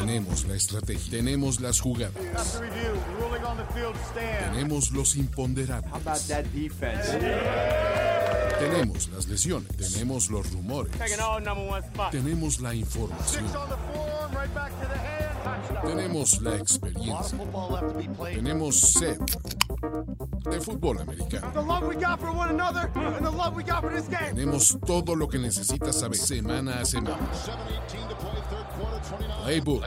Tenemos la estrategia, tenemos las jugadas, tenemos los imponderables. Tenemos las lesiones, tenemos los rumores, tenemos la información, tenemos la experiencia, tenemos sed de fútbol americano. Tenemos todo lo que necesitas saber semana a semana. Playbook,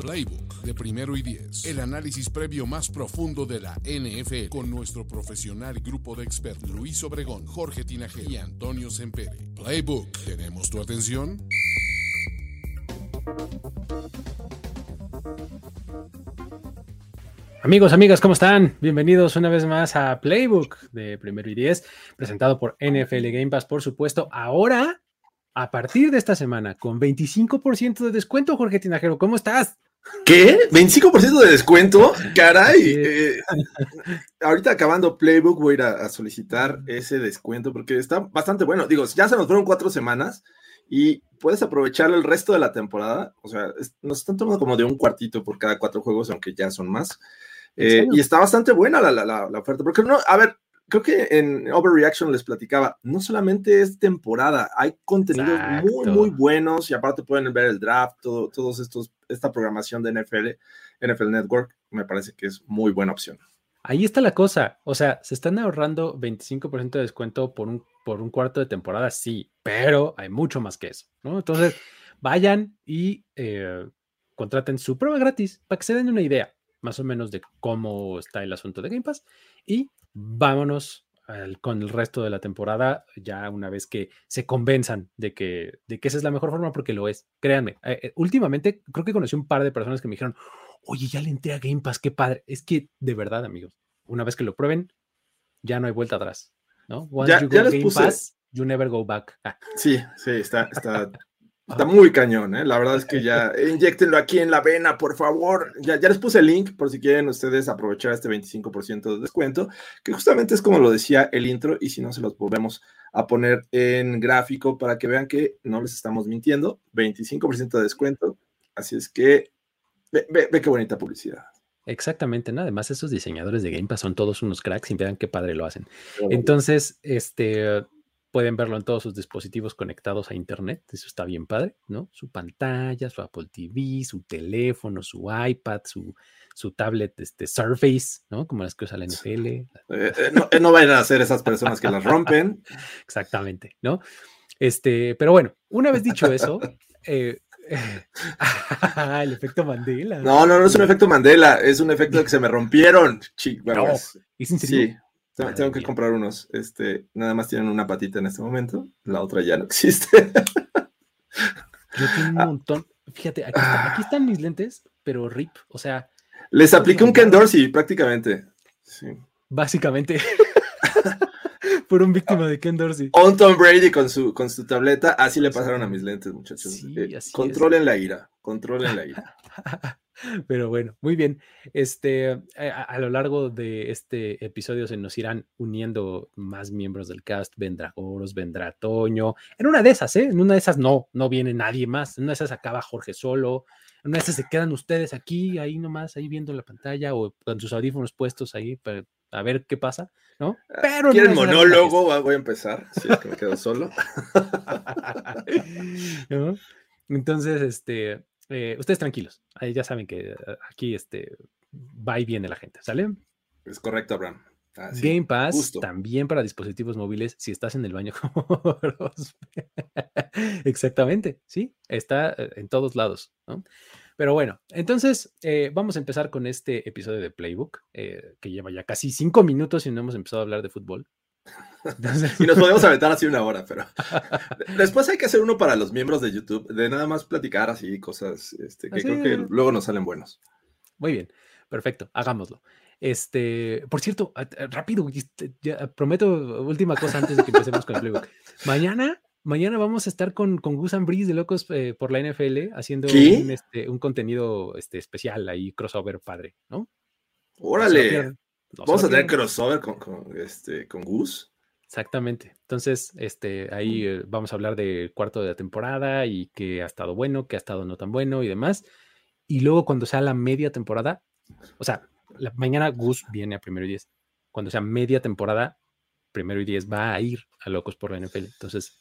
Playbook, de primero y diez. El análisis previo más profundo de la NFL con nuestro profesional grupo de expertos Luis Obregón, Jorge Tinajero y Antonio Sempere. Playbook, ¿tenemos tu atención? Amigos, amigas, ¿cómo están? Bienvenidos una vez más a Playbook de Primero y Diez, presentado por NFL Game Pass, por supuesto. Ahora, a partir de esta semana, con 25% de descuento, Jorge Tinajero, ¿cómo estás? ¿Qué? ¿25% de descuento? Caray. Eh, ahorita acabando Playbook voy a ir a, solicitar ese descuento porque está bastante bueno. Digo, ya se nos fueron cuatro semanas y puedes aprovechar el resto de la temporada. O sea, nos están tomando como de un cuartito por cada cuatro juegos, aunque ya son más. Eh, y está bastante buena la, la, la, oferta. Porque no, a ver, creo que en Overreaction les platicaba, no solamente es temporada, hay contenidos muy, muy buenos y aparte pueden ver el draft, todo, todos estos, esta programación de NFL, NFL Network, me parece que es muy buena opción. Ahí está la cosa, o sea, se están ahorrando 25% de descuento por un, por un cuarto de temporada, sí, pero hay mucho más que eso, ¿no? Entonces, vayan y eh, contraten su prueba gratis para que se den una idea más o menos de cómo está el asunto de Game Pass y vámonos con el resto de la temporada, ya una vez que se convenzan de que, de que esa es la mejor forma, porque lo es. Créanme, eh, eh, últimamente creo que conocí un par de personas que me dijeron, oye, ya le entré a Game Pass, qué padre. Es que de verdad, amigos, una vez que lo prueben, ya no hay vuelta atrás. ¿no? Once ya, you go Game Pass, you never go back. Ah. Sí, sí, está, está Está muy cañón, ¿eh? La verdad es que ya, inyectenlo aquí en la vena, por favor. Ya, ya les puse el link por si quieren ustedes aprovechar este 25% de descuento, que justamente es como lo decía el intro, y si no, se los volvemos a poner en gráfico para que vean que no les estamos mintiendo. 25% de descuento. Así es que ve, ve, qué bonita publicidad. Exactamente, ¿no? Además, esos diseñadores de Game Pass son todos unos cracks y vean qué padre lo hacen. Entonces, este Pueden verlo en todos sus dispositivos conectados a Internet. Eso está bien padre, ¿no? Su pantalla, su Apple TV, su teléfono, su iPad, su, su tablet este, Surface, ¿no? Como las que usa la NFL. Eh, eh, no, eh, no, vayan a ser esas personas que las rompen. Exactamente, ¿no? Este, pero bueno, una vez dicho eso, el efecto Mandela. No, no, no es un efecto Mandela, es un efecto de que se me rompieron. no, ¿es en serio? Sí. Tengo, que comprar unos. Este, nada más tienen una patita en este momento. La otra ya no existe. Yo tengo un ah. montón. Fíjate, aquí, están mis lentes, pero RIP. O sea. Les apliqué un Ken Dorsey prácticamente. Sí. Básicamente. un víctima de Ken Dorsey. On Tom Brady con su, con su tableta. Así le pasaron a mis lentes, muchachos. Eh, controlen la ira. Controlen la ira. Pero bueno, muy bien. Este, a, lo largo de este episodio se nos irán uniendo más miembros del cast. Vendrá Oros, vendrá Toño. En una de esas, ¿eh? En una de esas no, no viene nadie más. En una de esas acaba Jorge solo. En una de esas se quedan ustedes aquí, ahí nomás, ahí viendo la pantalla o con sus audífonos puestos ahí para a ver qué pasa, ¿no? Ah, Pero ¿Quieren monólogo? Voy a empezar, si es que me quedo solo. Entonces, este, eh, ustedes tranquilos, ahí ya saben que eh, aquí este, va y viene la gente, ¿sale? Es correcto, Abraham. Game Pass también para dispositivos móviles si estás en el baño como Exactamente, sí, está eh, en todos lados, ¿no? Pero bueno, entonces vamos a empezar con este episodio de Playbook, que lleva ya casi cinco minutos y no hemos empezado a hablar de fútbol. Y nos podemos aventar así una hora, pero después hay que hacer uno para los miembros de YouTube, de nada más platicar así cosas este, que creo que luego nos salen buenos. Muy bien, perfecto, hagámoslo. Este, por cierto, rápido, prometo última cosa antes de que empecemos con el playbook. Mañana, mañana vamos a estar con, con Gus Breeze de Locos eh, por la NFL haciendo un, este, un, contenido este, especial ahí, crossover padre, ¿no? Órale. Vamos a tener crossover con, con, este, con Gus. Exactamente. Entonces, este, ahí eh, vamos a hablar del cuarto de la temporada y que ha estado bueno, que ha estado no tan bueno y demás. Y luego cuando sea la media temporada, o sea, la, mañana Gus viene a primero y diez. Cuando sea media temporada, primero y diez va a ir a locos por la NFL. Entonces,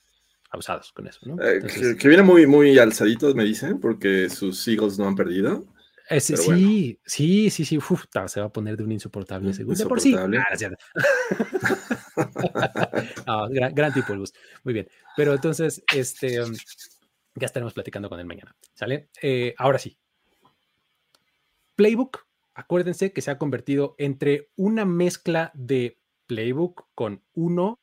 abusados con eso, ¿no? Eh, que, viene muy, muy alzadito, me dicen, porque sus Eagles no han perdido. Sí, sí, sí, sí, se va a poner de un insoportable seguro. Por sí. Ah, ah, gran, tipo el bus. Muy bien. Pero entonces, este, um, ya estaremos platicando con él mañana. ¿Sale? Eh, ahora sí. Playbook, acuérdense que se ha convertido entre una mezcla de Playbook con uno,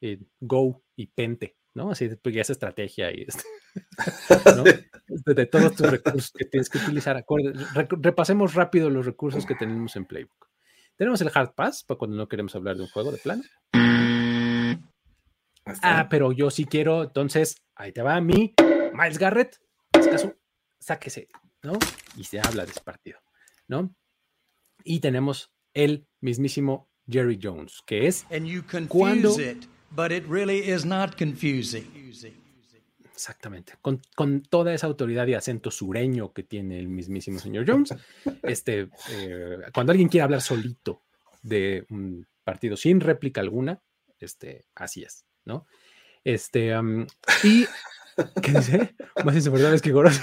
eh, Go y Pente, ¿no? Así pues ya esa estrategia y este, de, todos tus recursos que tienes que utilizar. repasemos rápido los recursos que tenemos en Playbook. Tenemos el Hard Pass para cuando no queremos hablar de un juego de plano. Ah, pero yo sí quiero, entonces ahí te va a mí, Miles Garrett, caso, sáquese, ¿no? Y se habla de ese partido, ¿no? Y tenemos el mismísimo Jerry Jones, que es cuando but it really is not confusing. Exactamente. Con, con, toda esa autoridad y acento sureño que tiene el mismísimo señor Jones, este, eh, cuando alguien quiere hablar solito de un partido sin réplica alguna, este, así es, ¿no? Este, y, ¿qué dice? Más insoportables que Goros.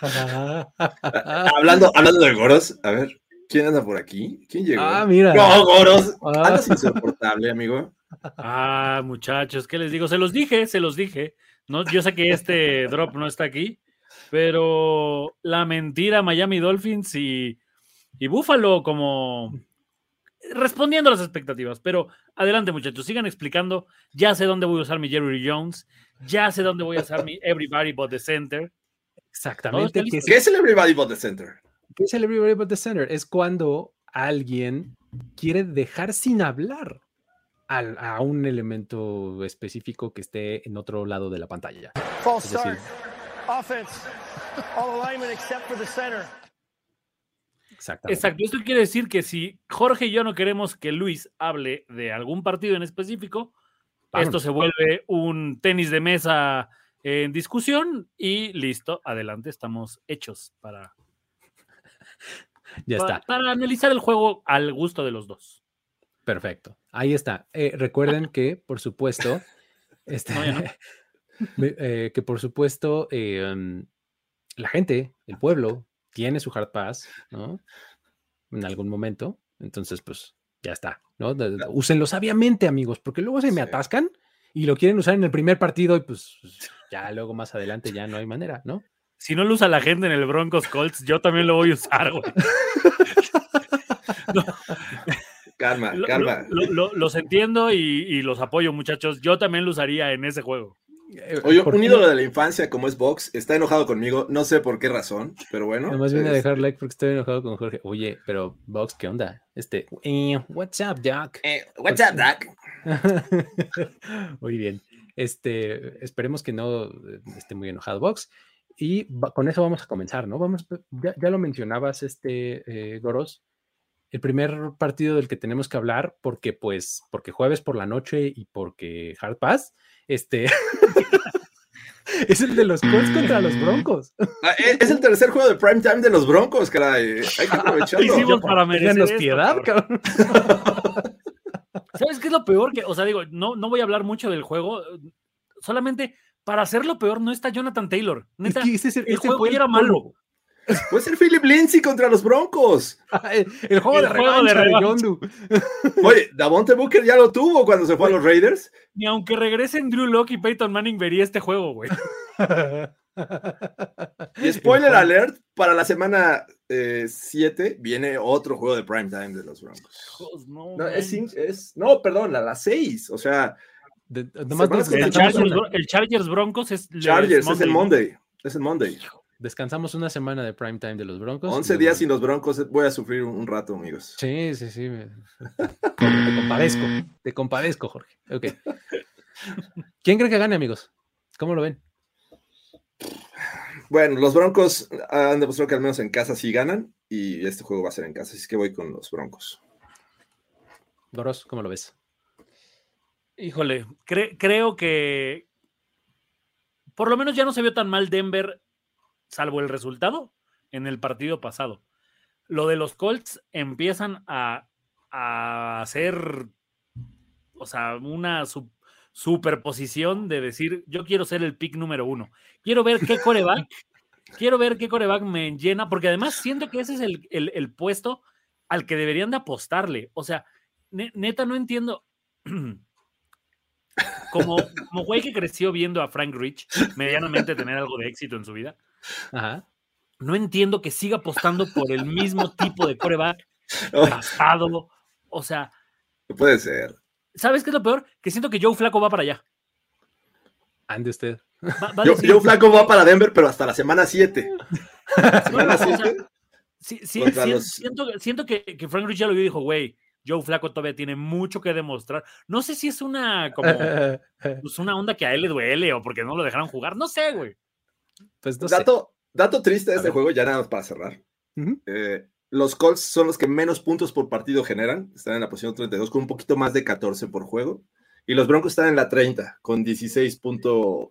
hablando, hablando de Goros, a ver, ¿quién anda por aquí? ¿Quién llegó? Ah, mira. No, Goros. Ah. Andas insoportable, amigo. Ah, muchachos, ¿qué les digo? Se los dije, se los dije. No, yo sé que este drop no está aquí, pero la mentira Miami Dolphins y, y Buffalo como respondiendo a las expectativas. Pero adelante, muchachos, sigan explicando. Ya sé dónde voy a usar mi Jerry Jones, ya sé dónde voy a usar mi Everybody But the Center. Exactamente. ¿Qué es el Everybody But the Center? ¿Qué es el Everybody But the Center? Es cuando alguien quiere dejar sin hablar a, un elemento específico que esté en otro lado de la pantalla. Exactamente. Exacto. Esto quiere decir que si Jorge y yo no queremos que Luis hable de algún partido en específico, esto se vuelve un tenis de mesa en discusión y listo, adelante, estamos hechos para. ya está. Para analizar el juego al gusto de los dos. Perfecto. Ahí está. Eh, recuerden que, por supuesto, este, eh, que por supuesto, em, la gente, el pueblo, tiene su hard pass, ¿no? En algún momento. Entonces, pues, ya está, ¿no? Úsenlo sabiamente, amigos, porque luego se me atascan y lo quieren usar en el primer partido y pues ya luego más adelante ya no hay manera, ¿no? Si no lo usa la gente en el Broncos Colts, yo también lo voy a usar, güey. Calma, calma. los entiendo y, los apoyo, muchachos. Yo también lo usaría en ese juego. Eh, Oye, un ídolo de la infancia como es Vox está enojado conmigo, no sé por qué razón, pero bueno. Además viene a dejar like porque estoy enojado con Jorge. Oye, pero Vox, ¿qué onda? Este, eh, what's up, Doc? Eh, what's up, Doc? muy bien. Este, esperemos que no esté muy enojado Vox. Y con eso vamos a comenzar, ¿no? Vamos, ya, ya lo mencionabas, este, Goros el primer partido del que tenemos que hablar, porque pues, porque jueves por la noche y porque Hard Pass, este, es el de los Colts contra los Broncos. Ah, e, es el tercer juego de prime time de los Broncos, caray. Hay que aprovecharlo. Hicimos para merecer piedad, cabrón. ¿Sabes qué es lo peor? Que, o sea, digo, no, no voy a hablar mucho del juego, solamente para hacerlo peor no está Jonathan Taylor. Neta, el juego era malo. Puede ser Philip Lindsay contra los Broncos. el, juego de juego Oye, Davonte Booker ya lo tuvo cuando se fue a los Raiders. Ni aunque regresen Drew Locke y Peyton Manning vería este juego, güey. y spoiler alert, para la semana 7 eh, viene otro juego de prime time de los Broncos. no, es, no, perdón, a las 6. O sea, el, Chargers, Broncos es, Chargers, es el Monday. Es el Monday. Descansamos una semana de prime time de los Broncos. 11 días sin los Broncos, voy a sufrir un, rato, amigos. Sí, sí, sí. te compadezco, te compadezco, Jorge. Ok. ¿Quién cree que gane, amigos? ¿Cómo lo ven? Bueno, los Broncos han demostrado que al menos en casa sí ganan y este juego va a ser en casa, así que voy con los Broncos. Doros, ¿cómo lo ves? Híjole, creo que por lo menos ya no se vio tan mal Denver, salvo el resultado en el partido pasado. Lo de los Colts empiezan a, hacer, o sea, una superposición de decir, yo quiero ser el pick número uno. Quiero ver qué coreback, quiero ver qué coreback me llena, porque además siento que ese es el, puesto al que deberían de apostarle. O sea, neta, no entiendo. Como, como güey que creció viendo a Frank Rich medianamente tener algo de éxito en su vida. No entiendo que siga apostando por el mismo tipo de coreback pasado. O sea. No puede ser. ¿Sabes qué es lo peor? Que siento que Joe Flaco va para allá. Ande usted. Joe, Flaco va para Denver, pero hasta la semana 7. ¿Semana 7? siento, siento que, que, Frank Rich ya lo vio y dijo, güey, Joe Flaco todavía tiene mucho que demostrar. No sé si es una como pues una onda que a él le duele o porque no lo dejaron jugar. No sé, güey. Pues dato, dato triste de este juego, ya nada más para cerrar. Eh, los Colts son los que menos puntos por partido generan. Están en la posición 32 con un poquito más de 14 por juego. Y los Broncos están en la 30 con 16.2.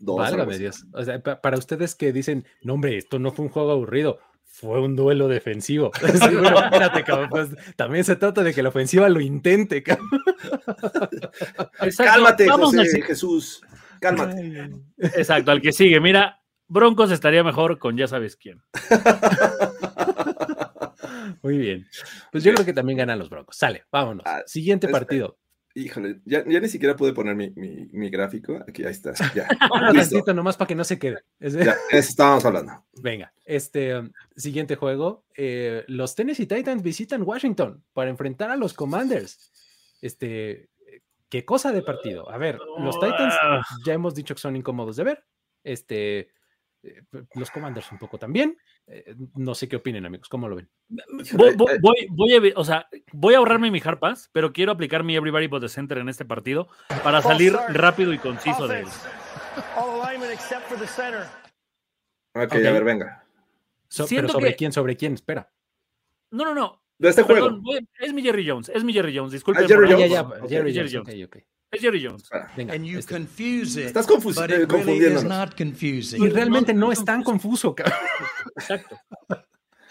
Válgame Dios. O sea, para ustedes que dicen, no, hombre, esto no fue un juego aburrido fue un duelo defensivo. espérate, cabrón, pues, también se trata de que la ofensiva lo intente, cabrón. Cálmate, José, Jesús. Cálmate. Exacto, al que sigue. Mira, Broncos estaría mejor con ya sabes quién. Muy bien. Pues yo creo que también ganan los Broncos. Sale, vámonos. Ah, Siguiente partido. Híjole, ya, ni siquiera pude poner mi, gráfico. Aquí, ahí está. Ya. Un nomás para que no se quede. Ya, eso estábamos hablando. Venga, este um, siguiente juego. Eh, los Tennessee Titans visitan Washington para enfrentar a los Commanders. Este, qué cosa de partido. A ver, los Titans ya hemos dicho que son incómodos de ver. Este, eh, los Commanders un poco también. Eh, no sé qué opinen, amigos. ¿Cómo lo ven? Voy, a, o sea, voy a ahorrarme mi harpas, pero quiero aplicar mi Everybody but the Center en este partido para salir rápido y conciso de él. Ok, a ver, venga. pero sobre quién, sobre quién, espera. No, no, no. De este juego. Es mi Jerry Jones, es mi Jerry Jones, disculpe. Ah, Jerry, Jones. Jerry, Jones. Okay, okay. Es Jerry Jones. Venga, este. Estás confundiendo. Y realmente no es tan confuso, cabrón. Exacto.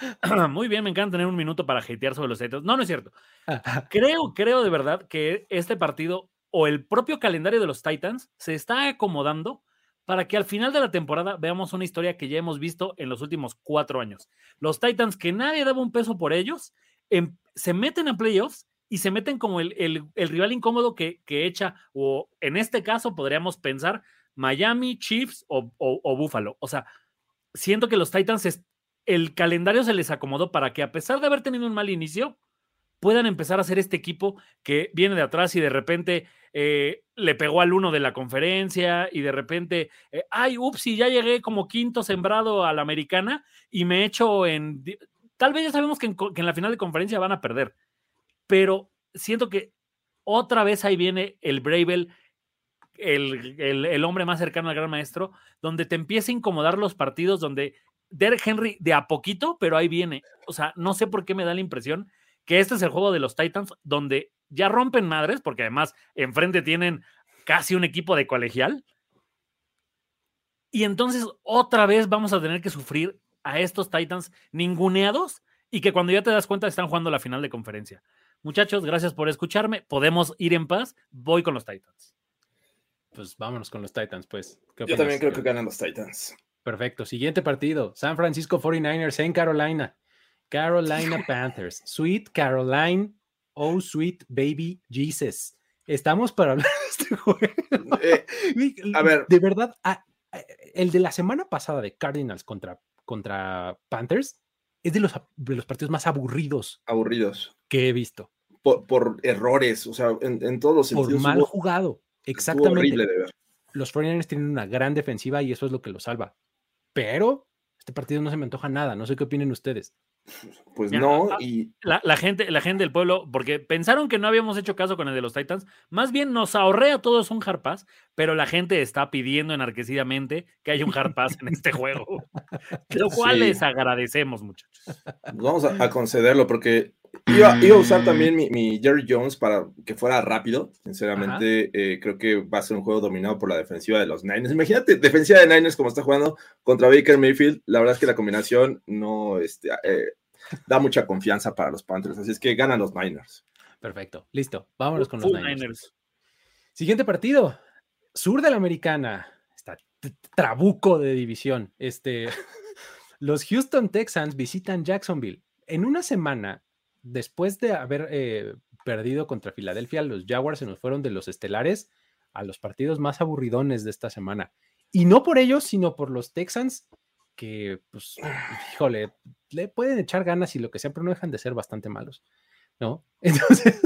Muy bien, me encanta tener un minuto para hatear sobre los Titans. No, no es cierto. Creo, creo de verdad que este partido o el propio calendario de los Titans se está acomodando para que al final de la temporada veamos una historia que ya hemos visto en los últimos cuatro años. Los Titans, que nadie daba un peso por ellos, se meten a playoffs y se meten como el, rival incómodo que, echa, o en este caso podríamos pensar Miami, Chiefs o, o, Buffalo. O sea, siento que los Titans, el calendario se les acomodó para que a pesar de haber tenido un mal inicio, puedan empezar a ser este equipo que viene de atrás y de repente eh, le pegó al uno de la conferencia y de repente, eh, ay, ups, y ya llegué como quinto sembrado a la americana y me echo en... Tal vez ya sabemos que en la final de conferencia van a perder, pero siento que otra vez ahí viene el Bravel, el, hombre más cercano al gran maestro, donde te empieza a incomodar los partidos, donde Derek Henry de a poquito, pero ahí viene. O sea, no sé por qué me da la impresión que este es el juego de los Titans, donde ya rompen madres, porque además enfrente tienen casi un equipo de colegial. Y entonces otra vez vamos a tener que sufrir a estos Titans ninguneados y que cuando ya te das cuenta están jugando la final de conferencia. Muchachos, gracias por escucharme. Podemos ir en paz. Voy con los Titans. Pues vámonos con los Titans, pues. Yo también creo que ganan los Titans. Perfecto. Siguiente partido. San Francisco 49ers en Carolina. Carolina Panthers. Sweet Caroline. Oh, sweet baby Jesus. Estamos para hablar de este juego. Eh, a ver. De verdad, el de la semana pasada de Cardinals contra, contra Panthers es de los, de los partidos más aburridos. Aburridos. Que he visto. Por, errores, o sea, en, todos los sentidos. Por mal jugado, exactamente. Horrible de ver. Los 49ers tienen una gran defensiva y eso es lo que los salva. Pero este partido no se me antoja nada, no sé qué opinen ustedes. Pues no, y. La, gente, la gente del pueblo, porque pensaron que no habíamos hecho caso con el de los Titans, más bien nos ahorré a todos un hard pass, pero la gente está pidiendo enarquecidamente que haya un hard pass en este juego. Lo cual les agradecemos, muchachos. Vamos a, concederlo, porque Iba, a usar también mi, Jerry Jones para que fuera rápido. Sinceramente, eh, creo que va a ser un juego dominado por la defensiva de los Niners. Imagínate, defensiva de Niners como está jugando contra Baker Mayfield. La verdad es que la combinación no este, eh, da mucha confianza para los Panthers. Así es que ganan los Niners. Perfecto, listo. Vámonos con los Niners. Siguiente partido. Sur de la Americana. Está trabuco de división. Este, los Houston Texans visitan Jacksonville. En una semana después de haber eh, perdido contra Filadelfia, los Jaguars se nos fueron de los estelares a los partidos más aburridones de esta semana. Y no por ellos, sino por los Texans, que, pues, híjole, le pueden echar ganas y lo que sea, pero no dejan de ser bastante malos, ¿no? Entonces,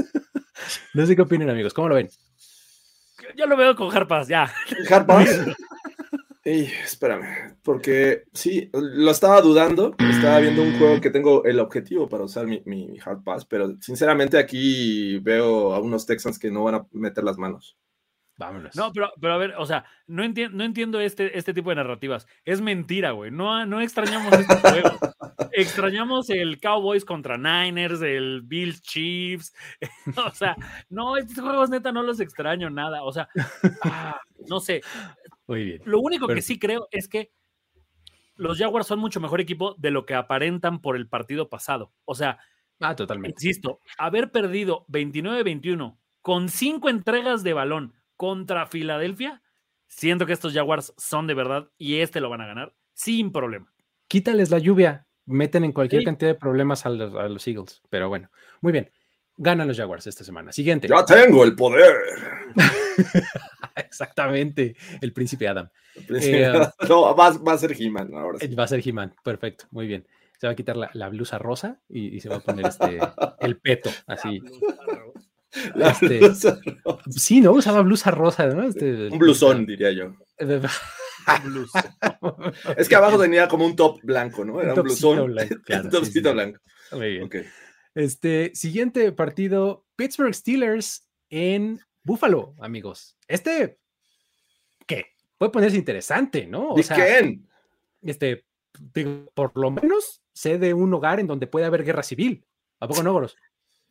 no sé qué opinan, amigos, ¿cómo lo ven? Yo lo veo con Harpas, ya. Harpas. espérame, porque sí, lo estaba dudando, estaba viendo un juego que tengo el objetivo para usar mi, mi Hard Pass, pero sinceramente aquí veo a unos Texans que no van a meter las manos. Vámonos. No, pero, pero a ver, o sea, no, entiendo, no entiendo este, este tipo de narrativas. Es mentira, güey. No, no extrañamos este juego. extrañamos el Cowboys contra Niners, el Bills Chiefs. o sea, no, estos juegos neta no los extraño nada. O sea, ah, no sé. Muy bien. Lo único que sí creo es que los Jaguars son mucho mejor equipo de lo que aparentan por el partido pasado. O sea, ah, totalmente. Insisto, haber perdido 29-21 con cinco entregas de balón contra Filadelfia, siento que estos Jaguars son de verdad y este lo van a ganar sin problema. Quítales la lluvia, meten en cualquier cantidad de problemas a los, Eagles, pero bueno, muy bien. Ganan los Jaguars esta semana. Siguiente. Ya tengo el poder. Exactamente, el príncipe Adam. Eh, no, va, a ser He-Man ahora. Va a ser He-Man, perfecto, muy bien. Se va a quitar la, blusa rosa y, se va a poner este, el peto, así. Este, sí, ¿no? Usaba blusa rosa, ¿no? Este, un blusón, diría yo. es que abajo tenía como un top blanco, ¿no? Era un, blusón. Blanco, un topcito blanco. Muy bien. Este, siguiente partido, Pittsburgh Steelers en Buffalo, amigos. Este, ¿qué? Puede ponerse interesante, ¿no? O sea, Este, por lo menos sé de un hogar en donde puede haber guerra civil. ¿A poco no, Goros?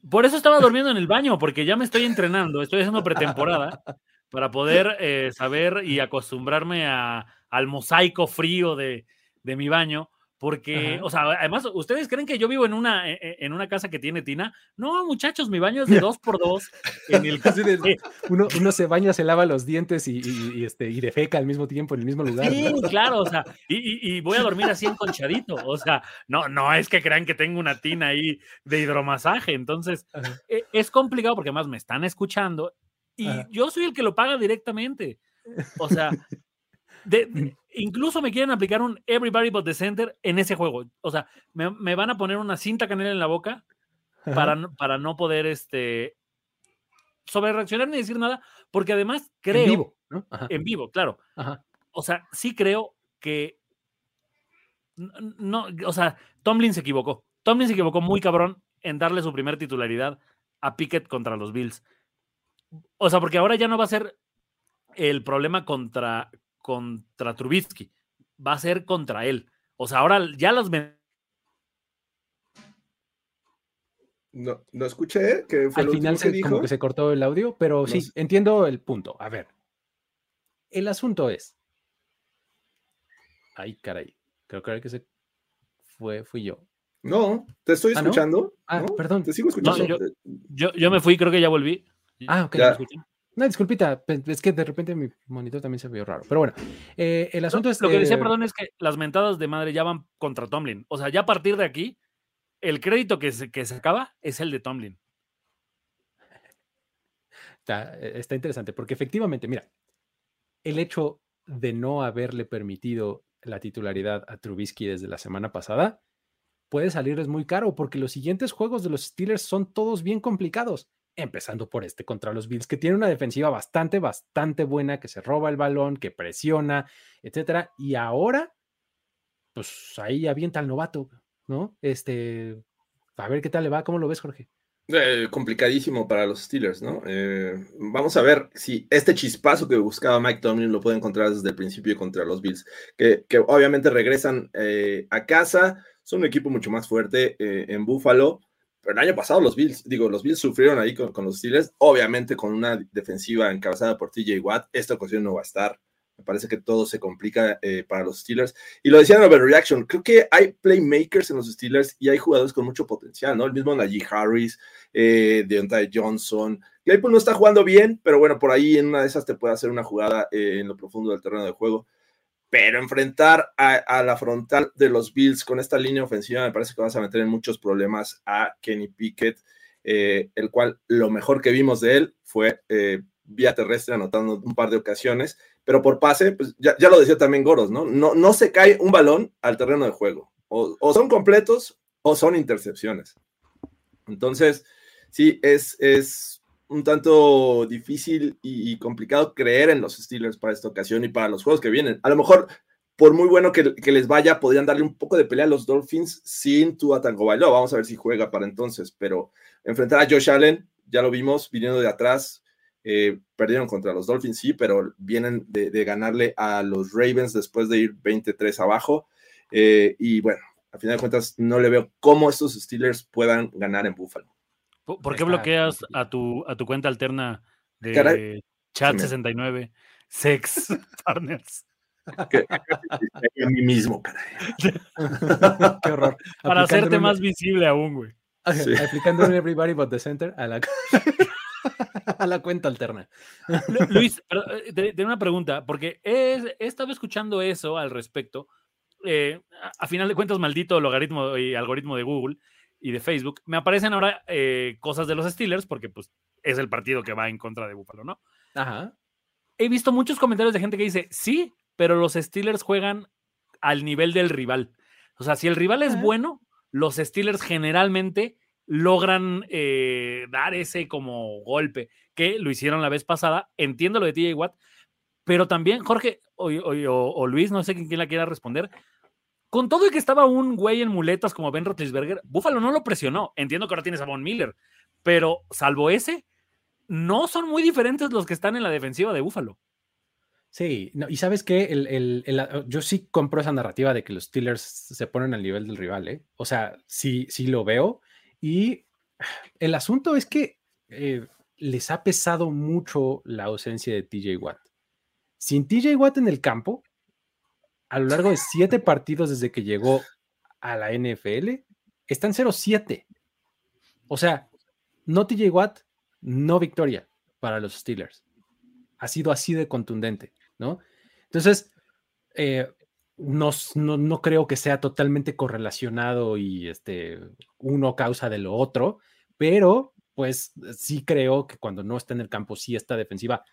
Por eso estaba durmiendo en el baño, porque ya me estoy entrenando, estoy haciendo pretemporada para poder eh, saber y acostumbrarme a, al mosaico frío de, de mi baño. Porque, o sea, además, ¿ustedes creen que yo vivo en una, e, e, en una casa que tiene tina? No, muchachos, mi baño es de dos por dos. En el uno, uno, se baña, se lava los dientes y, y, este, y defeca al mismo tiempo en el mismo lugar. Sí, claro, o sea, y, y, voy a dormir así enconchadito. O sea, no, no es que crean que tengo una tina ahí de hidromasaje. Entonces, e, es complicado porque además me están escuchando y yo soy el que lo paga directamente. O sea, de, incluso me quieren aplicar un Everybody But the Center en ese juego. O sea, me, van a poner una cinta canela en la boca para, para no poder este, sobre reaccionar ni decir nada, porque además creo. En vivo, ¿no? En vivo, claro. O sea, sí creo que. No, o sea, Tomlin se equivocó. Tomlin se equivocó muy cabrón en darle su primer titularidad a Pickett contra los Bills. O sea, porque ahora ya no va a ser el problema contra, contra Trubisky, va a ser contra él. O sea, ahora ya las... No, no escuché que Al final se, dijo. como que se cortó el audio, pero sí, entiendo el punto. A ver, el asunto es. Ay, caray. Creo, que se fue, fui yo. No, te estoy ¿Ah, escuchando. Ah, perdón. Te sigo escuchando. yo, yo, me fui, creo que ya volví. Ah, ok. No, disculpita, es que de repente mi monitor también se vio raro. Pero bueno, eh, el asunto es. Lo que decía, perdón, es que las mentadas de madre ya van contra Tomlin. O sea, ya a partir de aquí, el crédito que se, que se acaba es el de Tomlin. Está, e, está interesante, porque efectivamente, mira, el hecho de no haberle permitido la titularidad a Trubisky desde la semana pasada puede salirles muy caro, porque los siguientes juegos de los Steelers son todos bien complicados empezando por este contra los Bills, que tiene una defensiva bastante, bastante buena, que se roba el balón, que presiona, etcétera. Y ahora, pues ahí avienta al novato, ¿no? Este, a ver qué tal le va, ¿cómo lo ves, Jorge? Eh, complicadísimo para los Steelers, ¿no? Eh, vamos a ver si este chispazo que buscaba Mike Tomlin lo puede encontrar desde el principio contra los Bills, que, obviamente regresan eh, a casa, son un equipo mucho más fuerte en Buffalo Pero el año pasado los Bills, digo, los Bills sufrieron ahí con, los Steelers, obviamente con una defensiva encabezada por TJ Watt. Esta ocasión no va a estar. Me parece que todo se complica eh, para los Steelers. Y lo decían en Reaction, creo que hay playmakers en los Steelers y hay jugadores con mucho potencial, ¿no? El mismo Najee Harris, eh, Deontay Johnson. Claypool no está jugando bien, pero bueno, por ahí en una de esas te puede hacer una jugada eh, en lo profundo del terreno de juego. Pero enfrentar a, la frontal de los Bills con esta línea ofensiva me parece que vas a meter en muchos problemas a Kenny Pickett, eh, el cual lo mejor que vimos de él fue vía terrestre anotando un par de ocasiones pero por pase, pues ya, lo decía también Goros, ¿no? ¿no? No se cae un balón al terreno de juego. O, son completos o son intercepciones. Entonces, sí, es, es un tanto difícil y, complicado creer en los Steelers para esta ocasión y para los juegos que vienen. A lo mejor, por muy bueno que, les vaya, podrían darle un poco de pelea a los Dolphins sin Tua Tango Bailó. Vamos a ver si juega para entonces, pero enfrentar a Josh Allen, ya lo vimos, viniendo de atrás, eh, perdieron contra los Dolphins, sí, pero vienen de, ganarle a los Ravens después de ir 23 abajo. Eh, y bueno, a final de cuentas, no le veo cómo estos Steelers puedan ganar en Buffalo. ¿Por, qué bloqueas a tu, a tu cuenta alterna de Chat69 Sex Partners? a mí mismo, caray. Qué horror. Para hacerte más visible aún, güey. Aplicando un Everybody But the Center a la. a la cuenta alterna. Luis, eh, una pregunta, porque he, estado escuchando eso al respecto. Eh, a, final de cuentas, maldito logaritmo y algoritmo de Google y de Facebook, me aparecen ahora eh, cosas de los Steelers, porque pues es el partido que va en contra de Buffalo, ¿no? Ajá. He visto muchos comentarios de gente que dice, sí, pero los Steelers juegan al nivel del rival. O sea, si el rival es bueno, los Steelers generalmente logran eh, dar ese como golpe que lo hicieron la vez pasada. Entiendo lo de TJ Watt, pero también Jorge o, Luis, no sé quién la quiera responder. Con todo y que estaba un güey en muletas como Ben Roethlisberger, Buffalo no lo presionó. Entiendo que ahora tienes a Von Miller, pero salvo ese, no son muy diferentes los que están en la defensiva de Buffalo. Sí, y sabes qué, el, yo sí compro esa narrativa de que los Steelers se ponen al nivel del rival, ¿eh? O sea, sí, sí lo veo, y el asunto es que eh, les ha pesado mucho la ausencia de TJ Watt. Sin TJ Watt en el campo, a lo largo de siete partidos desde que llegó a la NFL, están 0-7. O sea, no TJ Watt, no victoria para los Steelers. Ha sido así de contundente, ¿no? Entonces, eh, no, no, creo que sea totalmente correlacionado y este, uno causa de lo otro, pero pues sí creo que cuando no está en el campo, sí esta defensiva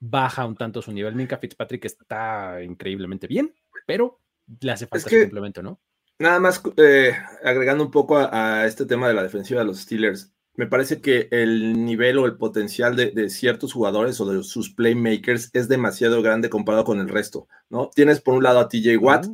baja un tanto su nivel. Minka Fitzpatrick está increíblemente bien, pero le hace falta su complemento, ¿no? Nada más eh, agregando un poco a, este tema de la defensiva de los Steelers me parece que el nivel o el potencial de, ciertos jugadores o de sus playmakers es demasiado grande comparado con el resto, ¿no? Tienes por un lado a TJ Watt,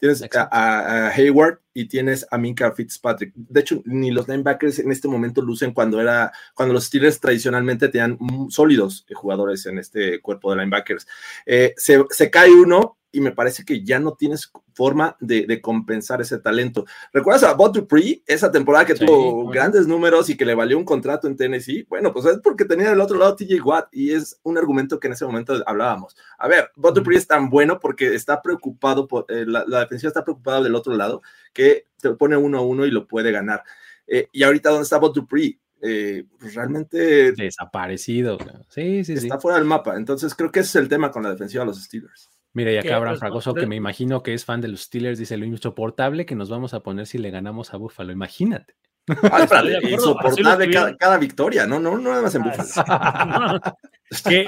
tienes a, Hayward y tienes a Minka Fitzpatrick. De hecho, ni los linebackers en este momento lucen cuando era, cuando los Steelers tradicionalmente tenían sólidos jugadores en este cuerpo de linebackers. Eh, se, se cae uno y me parece que ya no tienes forma de, compensar ese talento. ¿Recuerdas a Bob Dupree, esa temporada que tuvo grandes números y que le valió un contrato en Tennessee? Bueno, pues es porque tenía del otro lado TJ Watt y es un argumento que en ese momento hablábamos. A ver, Bob Dupree es tan bueno porque está preocupado, por, eh, la, defensiva está preocupada del otro lado que te pone uno a uno y lo puede ganar. Eh, y ahorita, ¿dónde está Bob Dupree? Eh, pues realmente desaparecido. Sí, sí, está fuera del mapa. Entonces creo que ese es el tema con la defensiva de los Steelers. Mira, y acá Abraham Fragoso, que me imagino que es fan de los Steelers, dice lo insoportable que nos vamos a poner si le ganamos a Buffalo. Imagínate. Ah, insoportable cada, victoria, ¿no? No, no nada más en Buffalo. que,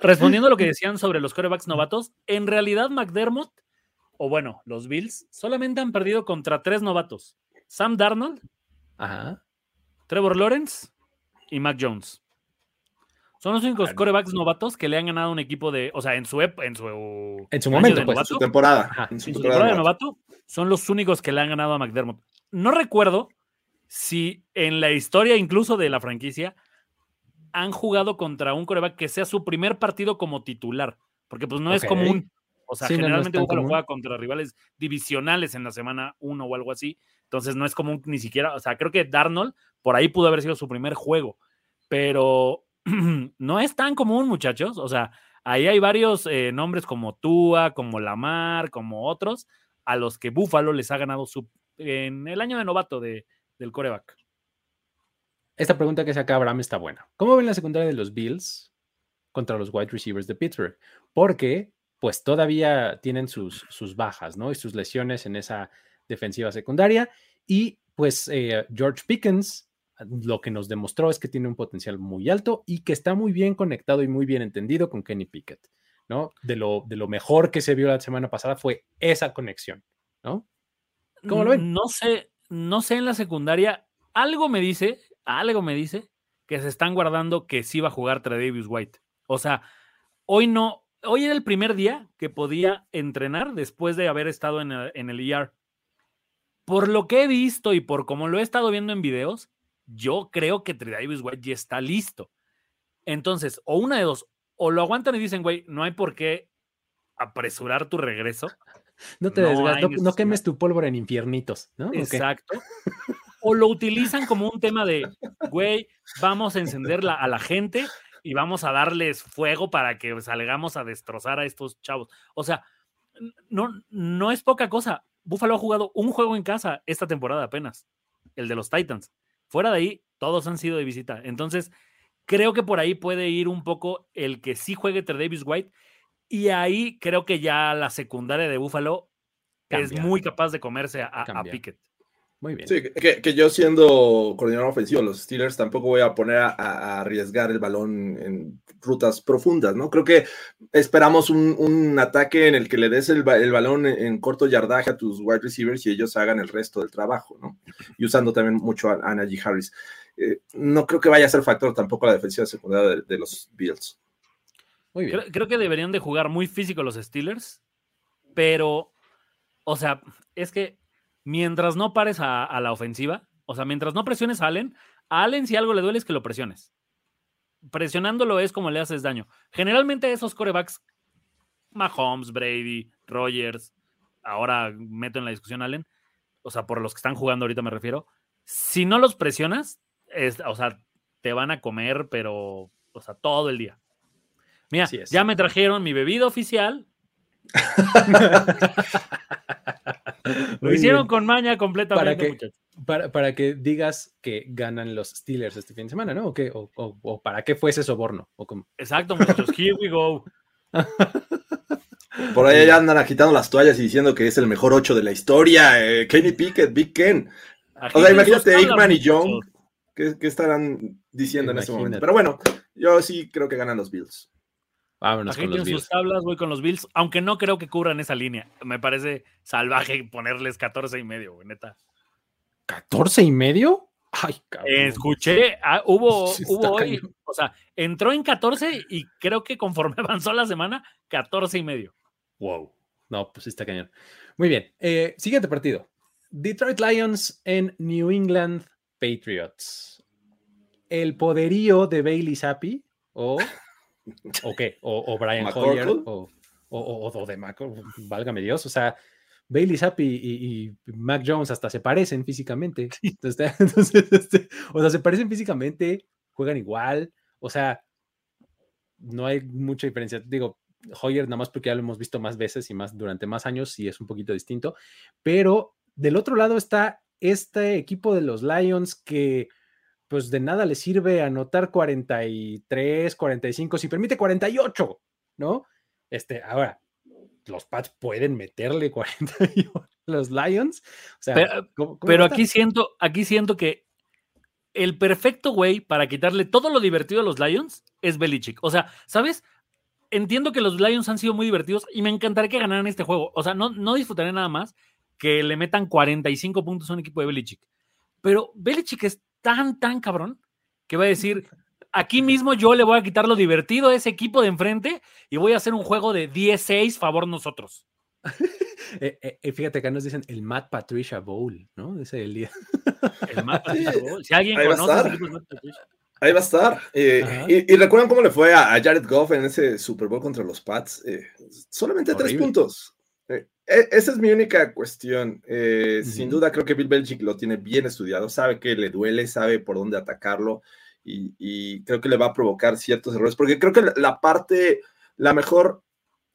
respondiendo a lo que decían sobre los corebacks novatos, en realidad McDermott, o bueno, los Bills, solamente han perdido contra tres novatos. Sam Darnold, Ajá. Trevor Lawrence y Mac Jones. Son los únicos corebacks novatos que le han ganado a un equipo de, o sea, en su en su, en su momento, pues, en su temporada. en su, temporada, de novato, son los únicos que le han ganado a McDermott. No recuerdo si en la historia incluso de la franquicia han jugado contra un coreback que sea su primer partido como titular, porque pues no es común. O sea, generalmente no, juega contra rivales divisionales en la semana 1 o algo así, Entonces no es común ni siquiera, o sea, creo que Darnold por ahí pudo haber sido su primer juego, pero no es tan común, muchachos. O sea, ahí hay varios eh, nombres como Tua, como Lamar, como otros, a los que Buffalo les ha ganado su, en el año de novato de, del coreback. Esta pregunta que saca Abraham está buena. ¿Cómo ven la secundaria de los Bills contra los wide receivers de Pittsburgh? Porque pues todavía tienen sus, sus bajas, ¿no? Y sus lesiones en esa defensiva secundaria. Y pues eh, George Pickens lo que nos demostró es que tiene un potencial muy alto y que está muy bien conectado y muy bien entendido con Kenny Pickett, ¿no? De lo, de lo mejor que se vio la semana pasada fue esa conexión, ¿no? ¿Cómo lo ven? No sé, no sé en la secundaria. Algo me dice, algo me dice que se están guardando que sí va a jugar Davis White. O sea, hoy no, hoy era el primer día que podía entrenar después de haber estado en el, en ER. Por lo que he visto y por como lo he estado viendo en videos, yo creo que Davis White ya está listo. Entonces, o una de dos, o lo aguantan y dicen, güey, no hay por qué apresurar tu regreso. No te no, no, quemes tu pólvora en infiernitos, ¿no? Exacto. O lo utilizan como un tema de, güey, vamos a encenderla a la gente y vamos a darles fuego para que salgamos a destrozar a estos chavos. O sea, no, no es poca cosa. Buffalo ha jugado un juego en casa esta temporada apenas, el de los Titans. Fuera de ahí, todos han sido de visita. Entonces, creo que por ahí puede ir un poco el que sí juegue Ter Davis White. Y ahí creo que ya la secundaria de Buffalo es muy capaz de comerse a, a Pickett. Muy bien. Sí, que, yo siendo coordinador ofensivo de los Steelers tampoco voy a poner a, arriesgar el balón en rutas profundas, ¿no? Creo que esperamos un, ataque en el que le des el, balón en, corto yardaje a tus wide receivers y ellos hagan el resto del trabajo, ¿no? Y usando también mucho a, a Najee Harris. Eh, no creo que vaya a ser factor tampoco la defensiva secundaria de, los Bills. Muy bien. Creo, creo que deberían de jugar muy físico los Steelers, pero, o sea, es que mientras no pares a, la ofensiva, o sea, mientras no presiones a Allen, a Allen si algo le duele es que lo presiones. Presionándolo es como le haces daño. Generalmente esos corebacks, Mahomes, Brady, Rogers, ahora meto en la discusión Allen, o sea, por los que están jugando ahorita me refiero, si no los presionas, o sea, te van a comer, pero, o sea, todo el día. Mira, ya me trajeron mi bebida oficial. Lo hicieron con maña completamente, para que, Para, que digas que ganan los Steelers este fin de semana, ¿no? ¿O, o, para qué fue ese soborno? ¿O Exacto, muchachos. Here we go. Por ahí ya andan agitando las toallas y diciendo que es el mejor 8 de la historia. Eh, Kenny Pickett, Big Ken. o sea, imagínate Eggman y Young. ¿Qué, estarán diciendo en ese momento? Pero bueno, yo sí creo que ganan los Bills. Vámonos con los sus tablas, voy con los Bills, aunque no creo que cubran esa línea. Me parece salvaje ponerles 14 y medio, güey, neta. ¿14 y medio? Ay, cabrón. Escuché, ah, hubo, hubo hoy, o sea, entró en 14 y creo que conforme avanzó la semana, 14 y medio. Wow. No, pues está cañón. Muy bien. Eh, siguiente partido. Detroit Lions en New England Patriots. El poderío de Bailey Zappi o ¿O qué? O, Brian Hoyer, o, o, de Mac, válgame Dios, o sea, Bailey Zappi y, Mac Jones hasta se parecen físicamente. Entonces, este, o sea, se parecen físicamente, juegan igual, o sea, no hay mucha diferencia. Digo, Hoyer nada más porque ya lo hemos visto más veces y más durante más años y es un poquito distinto, pero del otro lado está este equipo de los Lions que pues de nada le sirve anotar 43, 45, si permite 48, ¿no? Este, ahora, los Pats pueden meterle 48 los Lions. pero, aquí siento, aquí siento que el perfecto güey para quitarle todo lo divertido a los Lions es Belichick. O sea, ¿sabes? Entiendo que los Lions han sido muy divertidos y me encantaría que ganaran este juego. O sea, no, no disfrutaré nada más que le metan 45 puntos a un equipo de Belichick. Pero Belichick es tan, tan cabrón que va a decir, aquí mismo yo le voy a quitar lo divertido a ese equipo de enfrente y voy a hacer un juego de 10-6 favor nosotros. Eh, eh, eh, fíjate que nos dicen el Matt Patricia Bowl, ¿no? Ese es el día. el Matt Patricia Bowl. Si alguien conoce Ahí va a estar. y, recuerdan cómo le fue a, Jared Goff en ese Super Bowl contra los Pats. solamente tres puntos. E, esa es mi única cuestión. Eh, sin duda creo que Bill Belichick lo tiene bien estudiado, sabe que le duele, sabe por dónde atacarlo y, creo que le va a provocar ciertos errores, porque creo que la, parte, la mejor,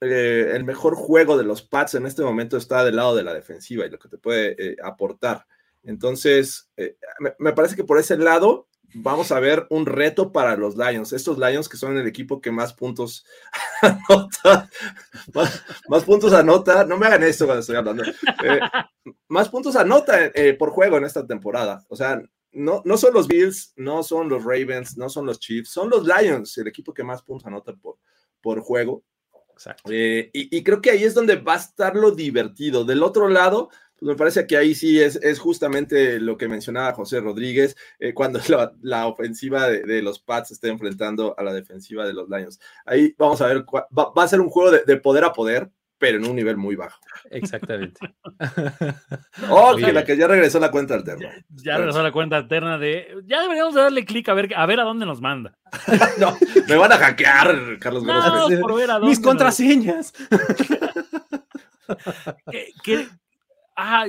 eh, el mejor juego de los Pats en este momento está del lado de la defensiva y lo que te puede eh, aportar. Entonces, me, parece que por ese lado vamos a ver un reto para los Lions. Estos Lions que son el equipo que más puntos anota, más, puntos anota, no me hagan esto cuando estoy hablando, eh, más puntos anota eh, por juego en esta temporada. O sea, no, no son los Bills, no son los Ravens, no son los Chiefs, son los Lions, el equipo que más puntos anota por, por juego. Eh, y, y creo que ahí es donde va a estar lo divertido. Del otro lado, pues me parece que ahí sí es, es justamente lo que mencionaba José Rodríguez, eh, cuando la, ofensiva de, los Pats está enfrentando a la defensiva de los Lions. Ahí vamos a ver, va, a ser un juego de, poder a poder, pero en un nivel muy bajo. Exactamente. oh, que la que ya regresó la cuenta alterna. Ya, regresó la cuenta alterna de. Ya deberíamos darle clic a ver, a ver a dónde nos manda. no, me van a hackear, Carlos no, Mis contraseñas. ¿Qué, ah,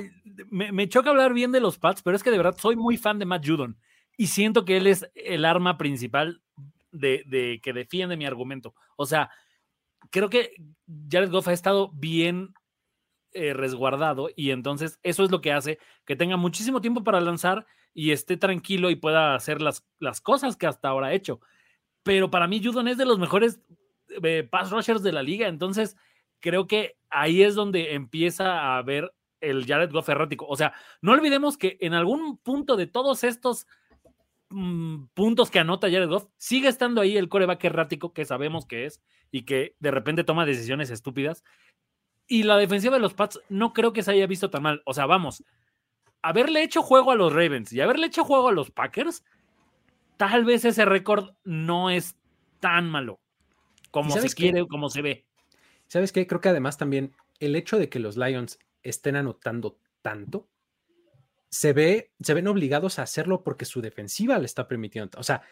me, choca hablar bien de los Pats, pero es que de verdad soy muy fan de Matt Judon y siento que él es el arma principal de, que defiende mi argumento. O sea, creo que Jared Goff ha estado bien eh, resguardado y entonces eso es lo que hace que tenga muchísimo tiempo para lanzar y esté tranquilo y pueda hacer las, cosas que hasta ahora ha hecho. Pero para mí Judon es de los mejores eh, pass rushers de la liga, entonces creo que ahí es donde empieza a haber el Jared Goff errático. O sea, no olvidemos que en algún punto de todos estos mm, puntos que anota Jared Goff, sigue estando ahí el coreback errático que sabemos que es y que de repente toma decisiones estúpidas. Y la defensiva de los Pats no creo que se haya visto tan mal. O sea, vamos, haberle hecho juego a los Ravens y haberle hecho juego a los Packers, tal vez ese récord no es tan malo como se quiere, como se ve. ¿Sabes qué? Creo que además también el hecho de que los Lions estén anotando tanto, se, ve, se ven obligados a hacerlo porque su defensiva le está permitiendo. O sea,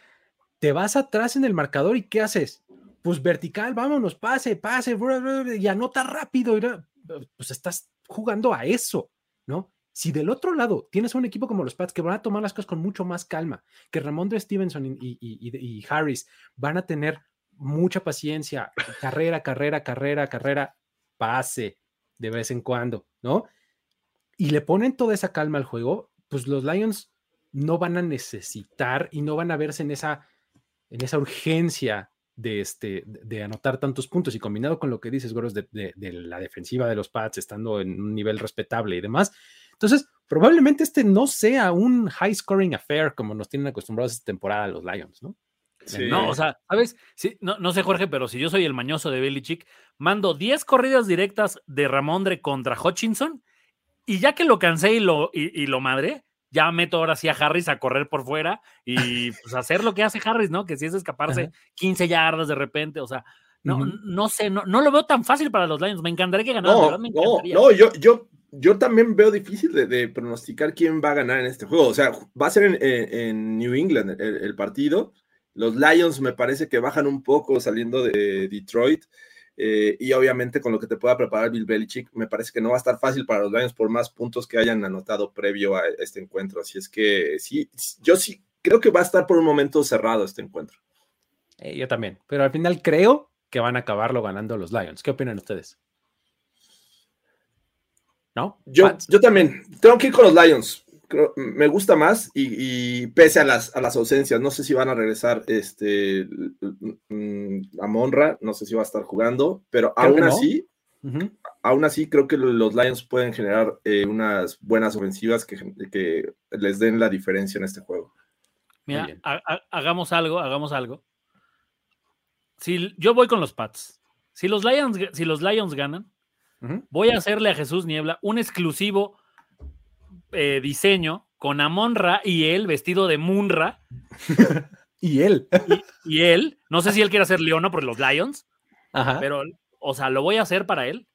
te vas atrás en el marcador y ¿qué haces? Pues vertical, vámonos, pase, pase, y anota rápido. Pues estás jugando a eso, ¿no? Si del otro lado tienes un equipo como los Pats que van a tomar las cosas con mucho más calma, que Ramondre Stevenson y, y Harris van a tener mucha paciencia, carrera, carrera, carrera, carrera, pase, de vez en cuando, ¿no? Y le ponen toda esa calma al juego, pues los Lions no van a necesitar y no van a verse en esa, en esa urgencia de, este, de anotar tantos puntos y combinado con lo que dices, Goros, de, de, la defensiva de los Pats estando en un nivel respetable y demás. Entonces, probablemente este no sea un high scoring affair como nos tienen acostumbrados esta temporada los Lions, ¿no? No, o sea, ¿sabes? Sí, no, no, sé, Jorge, pero si yo soy el mañoso de Belichick, mando 10 corridas directas de Ramondre contra Hutchinson y ya que lo cansé y lo, y, lo madre, ya meto ahora sí a Harris a correr por fuera y pues hacer lo que hace Harris, ¿no? Que si es escaparse 15 yardas de repente, o sea, no, no sé, no, no lo veo tan fácil para los Lions. Me encantaría que ganaran. No, no, no, yo, yo, yo también veo difícil de, pronosticar quién va a ganar en este juego. O sea, va a ser en, New England el partido. Los Lions me parece que bajan un poco saliendo de Detroit. Eh, y obviamente con lo que te pueda preparar Bill Belichick, me parece que no va a estar fácil para los Lions por más puntos que hayan anotado previo a este encuentro. Así es que sí, yo sí creo que va a estar por un momento cerrado este encuentro. Eh, yo también, pero al final creo que van a acabarlo ganando los Lions. ¿Qué opinan ustedes? ¿No? Yo, yo también. Tengo que ir con los Lions me gusta más y, pese a las, a las ausencias, no sé si van a regresar este, mm, a Monra, no sé si va a estar jugando, pero aún así, aún así creo que los Lions pueden generar eh, unas buenas ofensivas que, que, les den la diferencia en este juego. Mira, hagamos algo, hagamos algo. Si yo voy con los Pats, si los Lions, si los Lions ganan, voy a hacerle a Jesús Niebla un exclusivo eh, diseño con Amonra y él vestido de Munra. y él. Y, él. No sé si él quiere hacer Leona por los Lions. Pero, o sea, lo voy a hacer para él.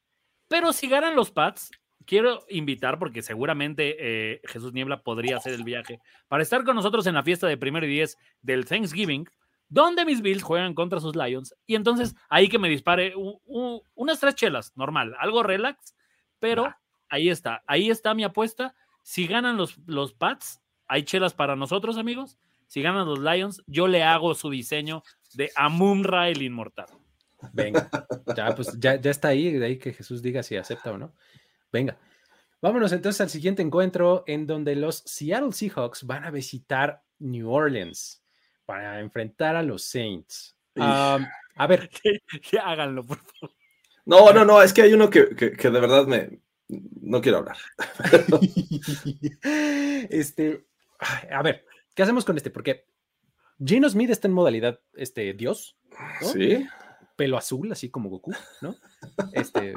Pero si ganan los Pats, quiero invitar, porque seguramente eh, Jesús Niebla podría hacer el viaje, para estar con nosotros en la fiesta de primero y diez del Thanksgiving, donde mis Bills juegan contra sus Lions. Y entonces ahí que me dispare unas tres chelas, normal, algo relax, Pero ahí está, ahí está mi apuesta. Si ganan los, los Pats, hay chelas para nosotros, amigos. Si ganan los Lions, yo le hago su diseño de Amunra el Inmortal. Venga, ya, pues ya, ya está ahí, de ahí que Jesús diga si acepta o no. Venga. Vámonos entonces al siguiente encuentro en donde los Seattle Seahawks van a visitar New Orleans para enfrentar a los Saints. Um, a ver. Háganlo, por favor. No, no, no, es que hay uno que, que, que de verdad me. No quiero hablar. este. A ver, ¿qué hacemos con este? Porque Gino Smith está en modalidad este, Dios. ¿no? Sí. Pelo azul, así como Goku, ¿no? Este.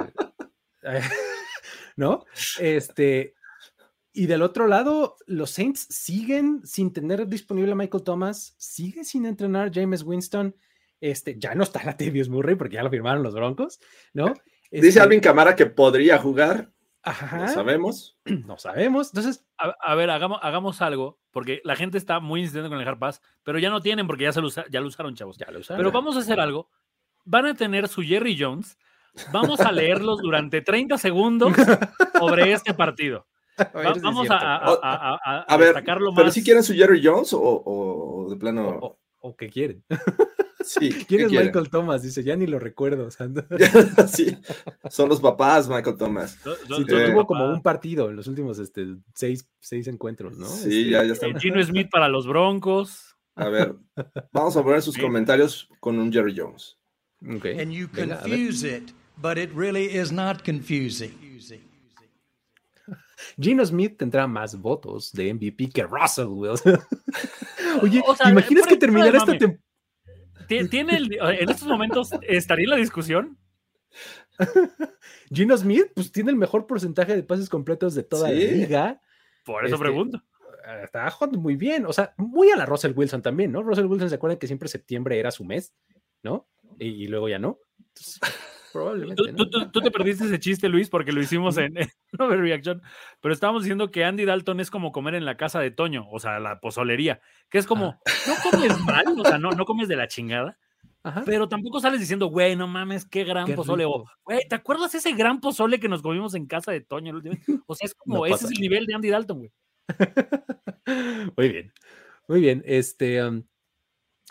¿No? Este. Y del otro lado, los Saints siguen sin tener disponible a Michael Thomas, sigue sin entrenar James Winston. Este, ya no está la Latavius Murray porque ya lo firmaron los Broncos, ¿no? Dice Este, Alvin Camara que podría jugar. Ajá, No sabemos. no sabemos. Entonces, A, a ver, hagamos, hagamos algo, porque la gente está muy insistente con el Hard Pass, pero ya no tienen porque ya, se lo, ya lo usaron, chavos. ya lo usaron. Pero vamos a hacer algo. Van a tener su Jerry Jones. Vamos a leerlos durante 30 segundos sobre este partido. A ver Va- si es vamos a, a- a- ver, destacarlo pero más. si quieren su Jerry Jones o, o de plano. O, o- o que quieren. sí, ¿qué ¿Quién es quieren? Michael Thomas? Dice, ya ni lo recuerdo. o sea, no- sí, son los papás, Michael Thomas. Sí, tuvo papá. como un partido en los últimos este, seis, seis encuentros, ¿no? Sí, Este, ya, ya está. Gino Smith para los Broncos. A ver, vamos a poner sus comentarios con un Jerry Jones. ok, And you venga, confuse it, but it really is not confusing. Gino Smith tendrá más votos de MVP que Russell Wilson. Oye, O sea, ¿te imaginas que terminara fuera esta temporada? Ti- ¿Tiene el- en estos momentos estaría en la discusión? Gino Smith, pues tiene el mejor porcentaje de pases completos de toda la liga. Por eso Este, pregunto. Eh, Está jugando muy bien. O sea, muy a la Russell Wilson también, ¿no? Russell Wilson se acuerdan que siempre septiembre era su mes, ¿no? Y, y luego ya no. Entonces, probablemente. Tú, ¿no? tú- tú- tú te perdiste ese chiste, Luis, porque lo hicimos en, en Overreaction, pero estábamos diciendo que Andy Dalton es como comer en la casa de Toño, o sea, la pozolería, que es como, no comes mal, o sea, no, no comes de la chingada, Ajá. pero tampoco sales diciendo, güey, no mames, qué gran Qué pozole, o, güey, ¿te acuerdas ese gran pozole que nos comimos en casa de Toño? última vez?" O sea, es como, No ese es el nivel de Andy Dalton, güey. Muy bien. Muy bien. Este, um,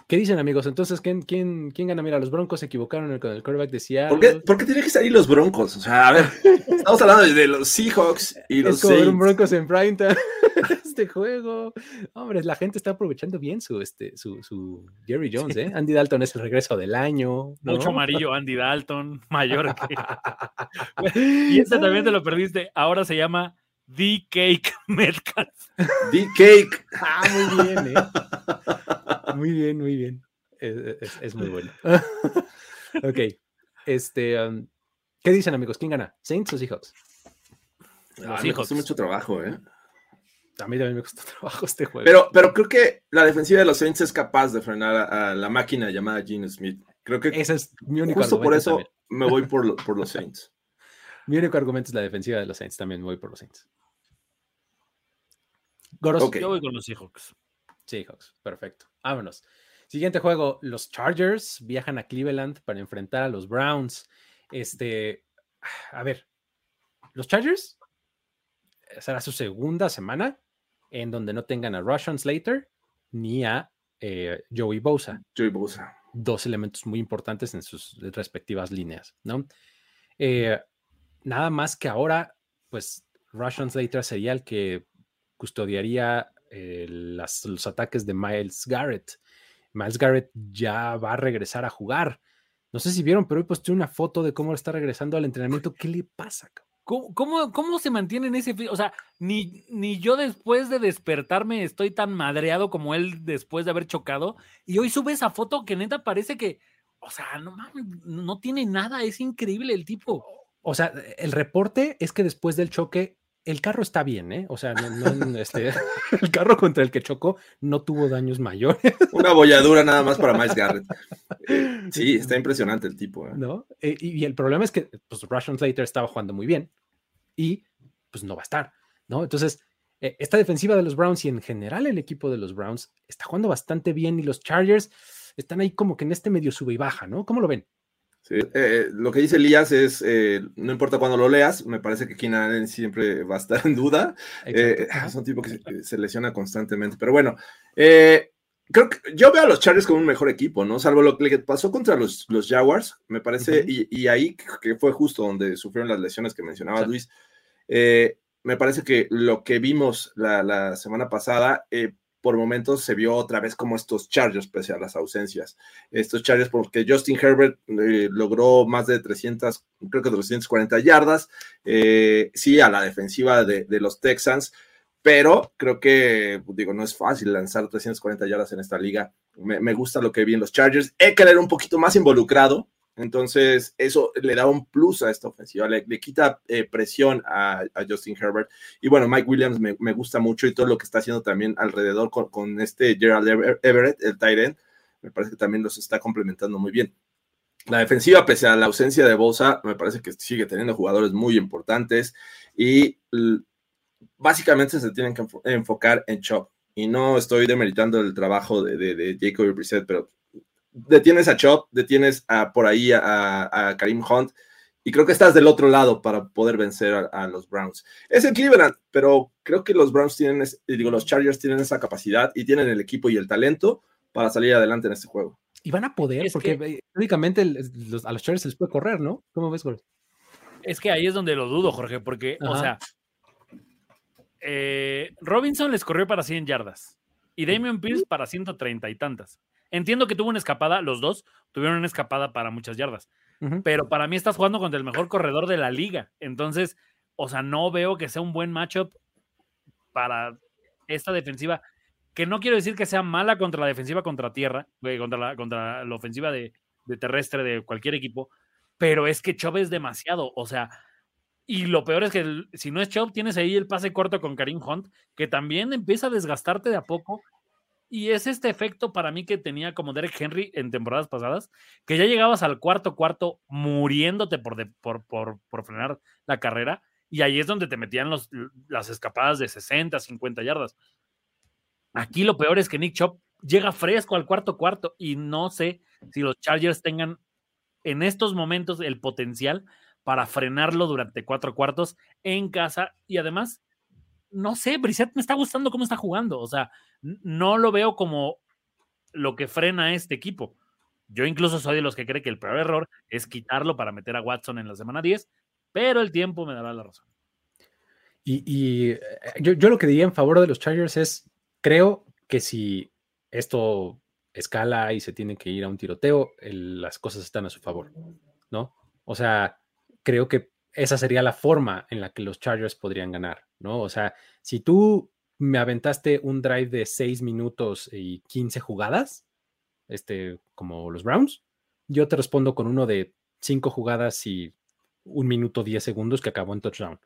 ¿qué dicen, amigos? Entonces, ¿quién, quién, quién gana? Mira, los Broncos se equivocaron en el- con el quarterback de Seattle. ¿Por qué, por qué tiene que salir los Broncos? O sea, a ver, estamos hablando de, los Seahawks y los Es como ver un Saints. Broncos en primetime. este juego. Hombre, la gente está aprovechando bien su, este, su, su Jerry Jones, ¿eh? Andy Dalton es el regreso del año. ¿no? Mucho amarillo, Andy Dalton, mayor que... Y ese también te lo perdiste, ahora se llama The Cake Metcalf. D-Cake. Ah, muy bien, ¿eh? Muy bien, muy bien. Es, es- es muy bueno. ok. Este, um, ¿qué dicen, amigos? ¿Quién gana? ¿Saints o Seahawks? Ah, me costó mucho trabajo, ¿eh? A mí también me costó trabajo este juego. Pero, pero creo que la defensiva de los Saints es capaz de frenar a, a la máquina llamada Gene Smith. Creo que Ese es mi único justo por eso también. me voy por, lo- por los Saints. Mi único argumento es la defensiva de los Saints. También me voy por los Saints. Goros. Ok. Yo voy con los Seahawks. Seahawks. Perfecto. Vámonos. Siguiente juego. Los Chargers viajan a Cleveland para enfrentar a los Browns. Este. A ver. Los Chargers será su segunda semana en donde no tengan a Russian Slater ni a eh, Joey Bosa. Joey Bosa. dos elementos muy importantes en sus respectivas líneas, ¿no? Eh, nada más que ahora, pues, Russian Slater sería el que custodiaría eh, las- los ataques de Miles Garrett. Miles Garrett ya va a regresar a jugar. No sé si vieron, pero hoy posté una foto de cómo está regresando al entrenamiento. ¿Qué le pasa? ¿Cómo, cómo, cómo se mantiene en ese... O sea, ni, ni yo después de despertarme estoy tan madreado como él después de haber chocado. Y hoy sube esa foto que neta parece que... O sea, no mames, no tiene nada. Es increíble el tipo. O sea, el reporte es que después del choque, el carro está bien, ¿eh? O sea, no- no, este, el carro contra el que chocó no tuvo daños mayores. Una bolladura nada más para Miles Garrett. Sí, está impresionante el tipo. ¿eh? ¿no? Eh, y, y el problema es que pues, Russian Slater estaba jugando muy bien y pues no va a estar, ¿no? Entonces, eh, esta defensiva de los Browns y en general el equipo de los Browns está jugando bastante bien y los Chargers están ahí como que en este medio sube y baja, ¿no? ¿Cómo lo ven? Sí, eh, lo que dice Elías es, eh, no importa cuando lo leas, me parece que Keenan siempre va a estar en duda. Eh, es un tipo que se, se, lesiona constantemente. Pero bueno, creo que yo veo a los Chargers como un mejor equipo, ¿no? Salvo lo que pasó contra los, los Jaguars, me parece, uh -huh. y, y, ahí que fue justo donde sufrieron las lesiones que mencionaba sí. Luis. me parece que lo que vimos la, la semana pasada por momentos se vio otra vez como estos Chargers, pese a las ausencias. Estos Chargers, porque Justin Herbert eh, logró más de 300, creo que 340 yardas, eh, sí, a la defensiva de, los Texans, pero creo que, digo, no es fácil lanzar 340 yardas en esta liga. Me, gusta lo que vi en los Chargers. Querido un poquito más involucrado, entonces, eso le da un plus a esta ofensiva, le, le quita eh, presión a, Justin Herbert. Y bueno, Mike Williams me, gusta mucho y todo lo que está haciendo también alrededor con, este Gerald Everett, el tight end, me parece que también los está complementando muy bien. La defensiva, pese a la ausencia de Bosa, me parece que sigue teniendo jugadores muy importantes y básicamente se tienen que enfocar en Chop. Y no estoy demeritando el trabajo de, de, de Brissett, pero detienes a Chop, detienes a, por ahí a, a, Karim Hunt, y creo que estás del otro lado para poder vencer a, a, los Browns. Es el Cleveland, pero creo que los Browns tienen, digo, los Chargers tienen esa capacidad y tienen el equipo y el talento para salir adelante en este juego. Y van a poder, es porque que, únicamente los, a los Chargers se les puede correr, ¿no? ¿Cómo ves, Gol? Es que ahí es donde lo dudo, Jorge, porque, Ajá. o sea, eh, Robinson les corrió para 100 yardas y Damian Pierce para 130 y tantas. Entiendo que tuvo una escapada, los dos tuvieron una escapada para muchas yardas, uh -huh. pero para mí estás jugando contra el mejor corredor de la liga. Entonces, o sea, no veo que sea un buen matchup para esta defensiva, que no quiero decir que sea mala contra la defensiva contra tierra, contra la, contra la ofensiva de, de terrestre de cualquier equipo, pero es que Chubb es demasiado, o sea, y lo peor es que el, si no es Chubb, tienes ahí el pase corto con Karim Hunt, que también empieza a desgastarte de a poco y es este efecto para mí que tenía como Derek Henry en temporadas pasadas, que ya llegabas al cuarto cuarto muriéndote por, de, por, por, por, frenar la carrera, y ahí es donde te metían los, las escapadas de 60, 50 yardas. Aquí lo peor es que Nick Chop llega fresco al cuarto cuarto, y no sé si los Chargers tengan en estos momentos el potencial para frenarlo durante cuatro cuartos en casa, y además no sé, Brissett me está gustando cómo está jugando. O sea, no lo veo como lo que frena a este equipo. Yo incluso soy de los que cree que el peor error es quitarlo para meter a Watson en la semana 10, pero el tiempo me dará la razón. Y, y yo, lo que diría en favor de los Chargers es, creo que si esto escala y se tiene que ir a un tiroteo, las cosas están a su favor, ¿no? O sea, creo que esa sería la forma en la que los Chargers podrían ganar, ¿no? O sea, si tú me aventaste un drive de 6 minutos y 15 jugadas, este, como los Browns, yo te respondo con uno de 5 jugadas y un minuto 10 segundos que acabó en touchdown,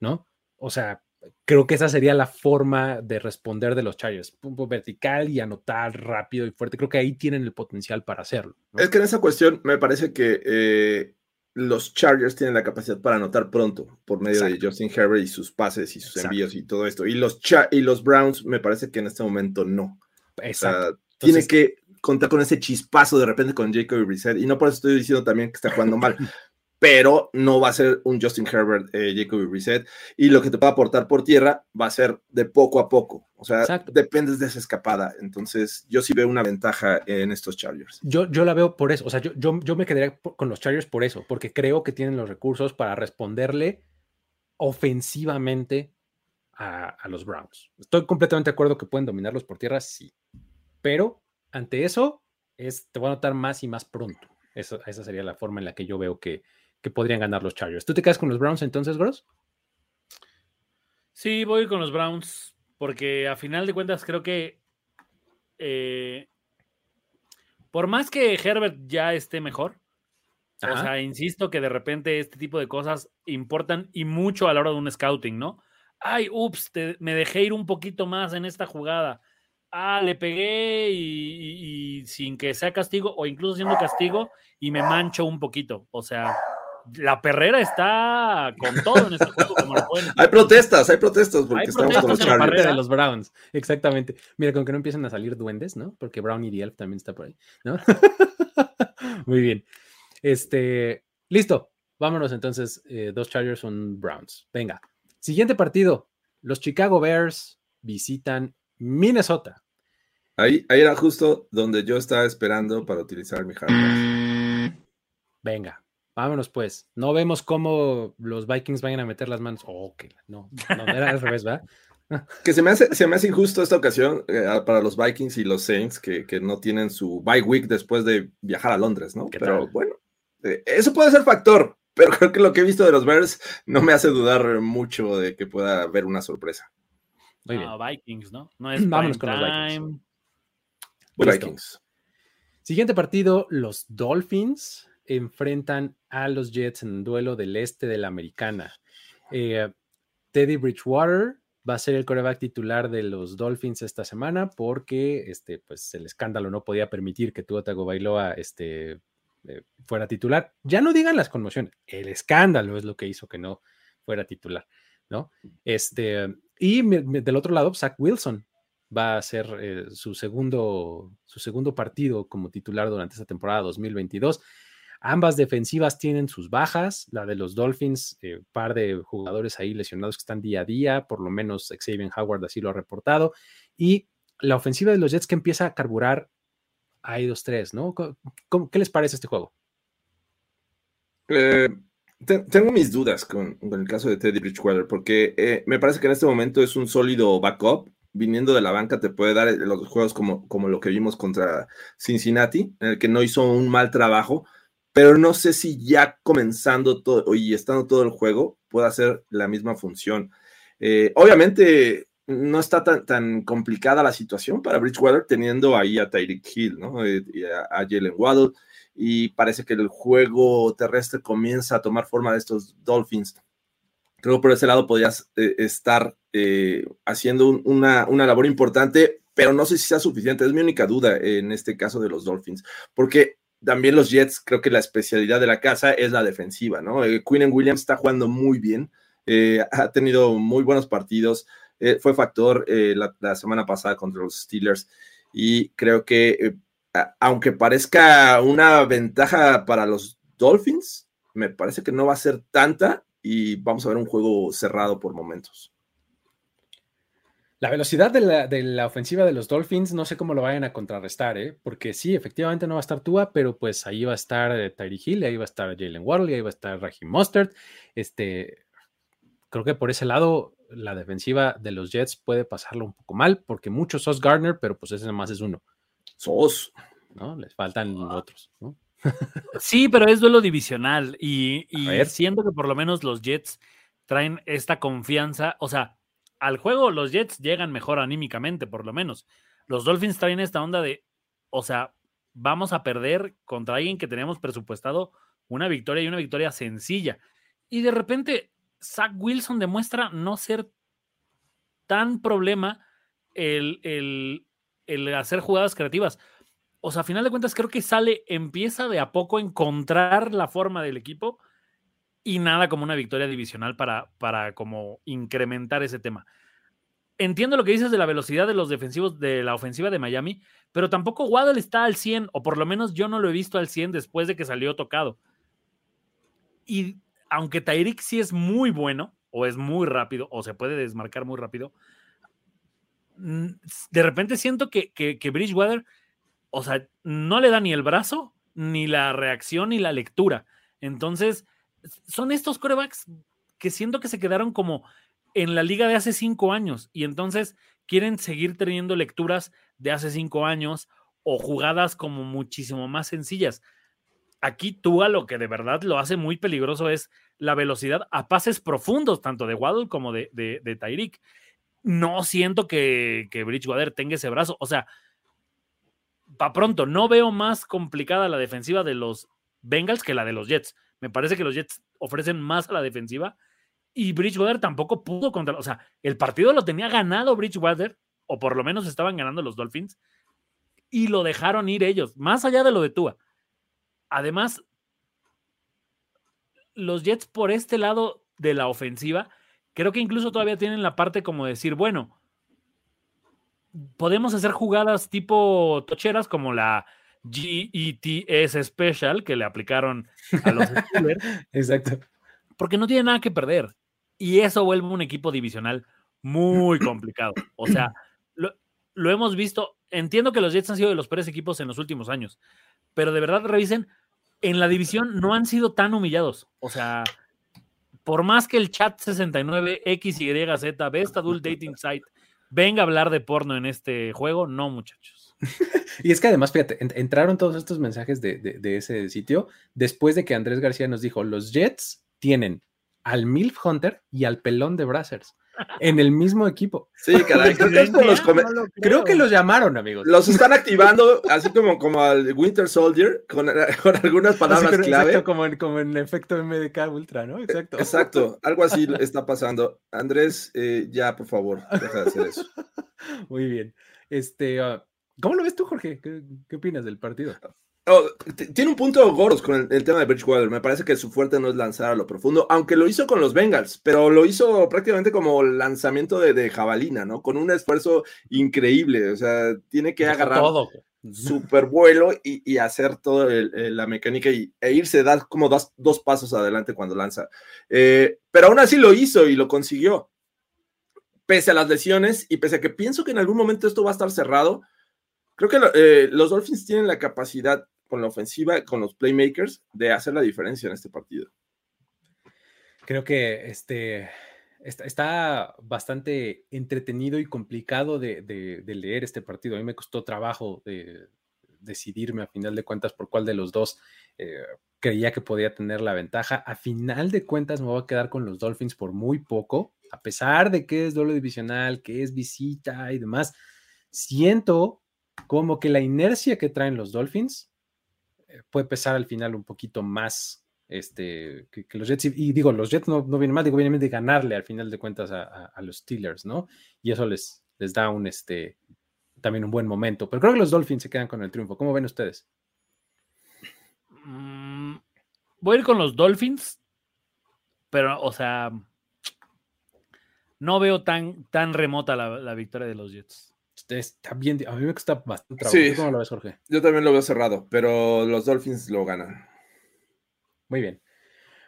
¿no? O sea, creo que esa sería la forma de responder de los Chargers, vertical y anotar rápido y fuerte. Creo que ahí tienen el potencial para hacerlo. Es que en esa cuestión me parece que eh, los Chargers tienen la capacidad para anotar pronto por medio Exacto. de Justin Herbert y sus pases y sus Exacto. envíos y todo esto. Y los, y los Browns me parece que en este momento no. Exacto. O sea, tiene que contar con ese chispazo de repente con Jacoby Brissett. Y no por eso estoy diciendo también que está jugando mal. pero no va a ser un Justin Herbert, eh, Jacoby Brissett, y lo que te pueda aportar por tierra va a ser de poco a poco, o sea, Exacto. dependes de esa escapada, entonces yo sí veo una ventaja en estos Chargers. Yo, yo la veo por eso, o sea, yo, yo, yo me quedaría con los Chargers por eso, porque creo que tienen los recursos para responderle ofensivamente a, a los Browns. Estoy completamente de acuerdo que pueden dominarlos por tierra, sí, pero ante eso es, te voy a notar más y más pronto. Eso, esa sería la forma en la que yo veo que, que podrían ganar los Chargers. ¿Tú te quedas con los Browns entonces, Gross? Sí, voy con los Browns, porque a final de cuentas creo que eh, por más que Herbert ya esté mejor, Ajá. o sea, insisto que de repente este tipo de cosas importan y mucho a la hora de un scouting, ¿no? Ay, ups, te, me dejé ir un poquito más en esta jugada. Ah, le pegué y, y, y sin que sea castigo o incluso siendo castigo y me mancho un poquito. O sea, la perrera está con todo en este juego. Como lo pueden... Hay protestas, hay protestas porque hay estamos protestas con los de los Browns, exactamente. Mira, con que no empiecen a salir duendes, ¿no? Porque Brown y Elf también está por ahí, ¿no? Muy bien. Este, listo. Vámonos entonces, eh, dos Chargers, un Browns. Venga. Siguiente partido. Los Chicago Bears visitan Minnesota. Ahí, ahí era justo donde yo estaba esperando para utilizar mi hardware. Venga, vámonos pues. No vemos cómo los Vikings vayan a meter las manos. Oh, que no, no era al revés, ¿verdad? Que se me hace, se me hace injusto esta ocasión eh, para los Vikings y los Saints que, que, no tienen su bye week después de viajar a Londres, ¿no? Pero tal? bueno, eh, eso puede ser factor, pero creo que lo que he visto de los Bears no me hace dudar mucho de que pueda haber una sorpresa. Muy bien. No, Vikings, ¿no? No es Vámonos con los Vikings. Vikings. Siguiente partido, los Dolphins enfrentan a los Jets en un duelo del este de la americana. Eh, Teddy Bridgewater va a ser el coreback titular de los Dolphins esta semana porque este, pues, el escándalo no podía permitir que Tua Tagovailoa este, eh, fuera titular. Ya no digan las conmociones, el escándalo es lo que hizo que no fuera titular, ¿no? Este, y del otro lado, Zach Wilson va a ser eh, su, segundo, su segundo partido como titular durante esta temporada 2022. Ambas defensivas tienen sus bajas, la de los Dolphins, eh, par de jugadores ahí lesionados que están día a día, por lo menos Xavier Howard así lo ha reportado, y la ofensiva de los Jets que empieza a carburar ahí dos, tres, ¿no? ¿Qué les parece este juego? Eh, te, tengo mis dudas con, el caso de Teddy Bridgewater, porque eh, me parece que en este momento es un sólido backup. Viniendo de la banca te puede dar los juegos como, como lo que vimos contra Cincinnati, en el que no hizo un mal trabajo, pero no sé si ya comenzando todo y estando todo el juego puede hacer la misma función. Eh, obviamente no está tan, tan, complicada la situación para Bridgewater teniendo ahí a Tyreek Hill, ¿no? Eh, y a, a Jalen Waddle, y parece que el juego terrestre comienza a tomar forma de estos Dolphins. Creo que por ese lado podrías eh, estar haciendo un, una, una labor importante, pero no sé si sea suficiente. Es mi única duda en este caso de los Dolphins, porque también los Jets, creo que la especialidad de la casa es la defensiva, ¿no? Eh, Quinn Williams está jugando muy bien, eh, ha tenido muy buenos partidos, eh, fue factor la, la, semana pasada contra los Steelers y creo que, aunque parezca una ventaja para los Dolphins, me parece que no va a ser tanta y vamos a ver un juego cerrado por momentos. La velocidad de la, de la, ofensiva de los Dolphins, no sé cómo lo vayan a contrarrestar, ¿eh? porque sí, efectivamente no va a estar Tua, pero pues ahí va a estar eh, Tyree Hill, ahí va a estar Jalen Waddle, ahí va a estar Raheem Mustard. Este, creo que por ese lado la defensiva de los Jets puede pasarlo un poco mal, porque muchos sos Gardner, pero pues ese más es uno. Sos. ¿No? Les faltan otros, ¿no? Sí, pero es duelo divisional y, y siento que por lo menos los Jets traen esta confianza, o sea, al juego los Jets llegan mejor anímicamente, por lo menos. Los Dolphins traen esta onda de, o sea, vamos a perder contra alguien que teníamos presupuestado una victoria y una victoria sencilla. Y de repente, Zach Wilson demuestra no ser tan problema el, el, el hacer jugadas creativas. O sea, a final de cuentas, creo que sale, empieza de a poco a encontrar la forma del equipo y nada como una victoria divisional para, para como incrementar ese tema. Entiendo lo que dices de la velocidad de los defensivos de la ofensiva de Miami, pero tampoco Waddle está al 100, o por lo menos yo no lo he visto al 100 después de que salió tocado. Y aunque Tyreek sí es muy bueno, o es muy rápido, o se puede desmarcar muy rápido, de repente siento que, que, que Bridgewater, o sea, no le da ni el brazo, ni la reacción, ni la lectura. Entonces, son estos corebacks que siento que se quedaron como en la liga de hace cinco años y entonces quieren seguir teniendo lecturas de hace cinco años o jugadas como muchísimo más sencillas. Aquí Tua lo que de verdad lo hace muy peligroso es la velocidad a pases profundos, tanto de Waddle como de, de, Tyreek. No siento que, que Bridgewater tenga ese brazo. O sea, para pronto, no veo más complicada la defensiva de los Bengals que la de los Jets. Me parece que los Jets ofrecen más a la defensiva y Bridgewater tampoco pudo contra. O sea, el partido lo tenía ganado Bridgewater, o por lo menos estaban ganando los Dolphins, y lo dejaron ir ellos, más allá de lo de Tua. Además, los Jets por este lado de la ofensiva, creo que incluso todavía tienen la parte como decir, bueno, podemos hacer jugadas tipo tocheras como la GETS Special que le aplicaron a los Steelers. Exacto. Porque no tiene nada que perder. Y eso vuelve un equipo divisional muy complicado. O sea, lo, lo hemos visto. Entiendo que los Jets han sido de los peores equipos en los últimos años, pero de verdad revisen, en la división no han sido tan humillados. O sea, por más que el chat 69 XYZ, Best Adult Dating Site, venga a hablar de porno en este juego, no, muchachos. y es que además, fíjate, entraron todos estos mensajes de, de, de, ese sitio después de que Andrés García nos dijo: los Jets tienen al Milf Hunter y al pelón de Brazzers en el mismo equipo. Sí, caray. Creo que, los no creo. creo que, los llamaron, amigos. Los están activando, así como, como al Winter Soldier, con, con algunas palabras así, clave. Exacto, como en, como en efecto MDK Ultra, ¿no? Exacto. Exacto, algo así está pasando. Andrés, eh, ya, por favor, deja de hacer eso. Muy bien. Este, uh, ¿Cómo lo ves tú, Jorge? ¿Qué, qué opinas del partido? Oh, tiene un punto Goros con el, el, tema de Bridgewater. Me parece que su fuerte no es lanzar a lo profundo, aunque lo hizo con los Bengals, pero lo hizo prácticamente como lanzamiento de, de jabalina, ¿no? Con un esfuerzo increíble. O sea, tiene que agarrar todo. super vuelo y, y hacer toda la mecánica y, e irse, dar como dos, dos, pasos adelante cuando lanza. Eh, pero aún así lo hizo y lo consiguió. Pese a las lesiones y pese a que pienso que en algún momento esto va a estar cerrado, creo que eh, los Dolphins tienen la capacidad con la ofensiva, con los playmakers, de hacer la diferencia en este partido. Creo que este está, bastante entretenido y complicado de, leer este partido. A mí me costó trabajo de decidirme a final de cuentas por cuál de los dos eh, creía que podía tener la ventaja. A final de cuentas me voy a quedar con los Dolphins por muy poco, a pesar de que es doble divisional, que es visita y demás. Siento como que la inercia que traen los Dolphins puede pesar al final un poquito más este, que, los Jets. Y, digo, los Jets no, no vienen mal, digo, vienen de ganarle al final de cuentas a, los Steelers, ¿no? Y eso les, les da un, este, también un buen momento. Pero creo que los Dolphins se quedan con el triunfo. ¿Cómo ven ustedes? Mm, voy a ir con los Dolphins, pero, o sea, no veo tan, tan remota la, la victoria de los Jets está bien, a mí me gusta bastante trabajo. Sí, ¿Cómo lo ves, Jorge? Yo también lo veo cerrado, pero los Dolphins lo ganan. Muy bien.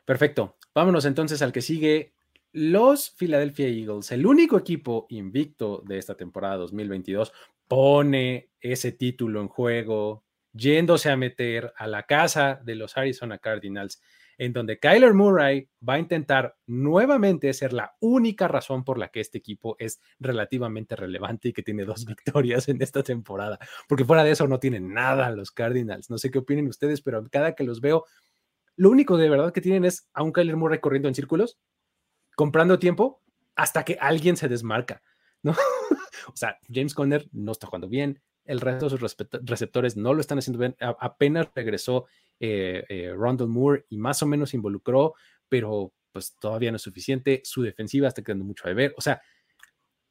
Perfecto. Vámonos entonces al que sigue. Los Philadelphia Eagles, el único equipo invicto de esta temporada 2022, pone ese título en juego, yéndose a meter a la casa de los Arizona Cardinals en donde Kyler Murray va a intentar nuevamente ser la única razón por la que este equipo es relativamente relevante y que tiene dos victorias en esta temporada, porque fuera de eso no tienen nada los Cardinals. No sé qué opinen ustedes, pero cada que los veo, lo único de verdad que tienen es a un Kyler Murray corriendo en círculos, comprando tiempo hasta que alguien se desmarca, ¿no? o sea, James Conner no está jugando bien, el resto de sus receptores no lo están haciendo bien. Apenas regresó eh, eh, Rondell Moore y más o menos involucró, pero pues todavía no es suficiente. Su defensiva está quedando mucho a ver. O sea,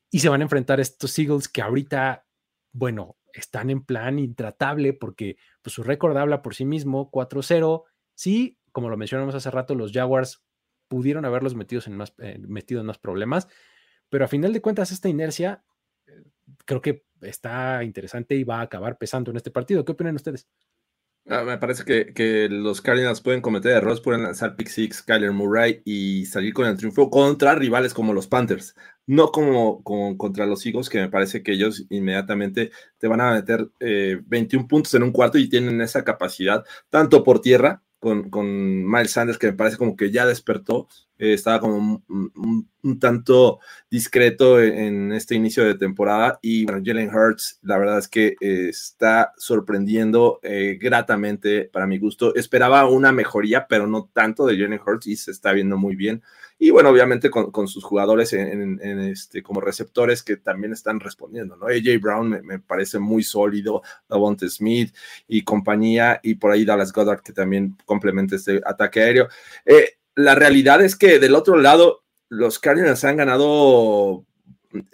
y se van a enfrentar estos Eagles que ahorita, bueno, están en plan intratable porque pues, su récord habla por sí mismo, 4-0. Sí, como lo mencionamos hace rato, los Jaguars pudieron haberlos metidos en más, eh, metido en más problemas, pero a final de cuentas esta inercia creo que está interesante y va a acabar pesando en este partido. ¿Qué opinan ustedes? Ah, me parece que, que, los Cardinals pueden cometer errores, pueden lanzar pick six, Kyler Murray y salir con el triunfo contra rivales como los Panthers, no como, contra los Eagles, que me parece que ellos inmediatamente te van a meter eh, 21 puntos en un cuarto y tienen esa capacidad, tanto por tierra, con, con Miles Sanders, que me parece como que ya despertó, eh, estaba como un, tanto discreto en este inicio de temporada. Y bueno, Jalen Hurts, la verdad es que eh, está sorprendiendo eh, gratamente para mi gusto. Esperaba una mejoría, pero no tanto de Jalen Hurts y se está viendo muy bien. Y bueno, obviamente con, con sus jugadores en, este, como receptores que también están respondiendo, ¿no? AJ Brown me, me parece muy sólido, Davonte Smith y compañía, y por ahí Dallas Goddard que también complementa este ataque aéreo. Eh, la realidad es que del otro lado, los Cardinals han ganado,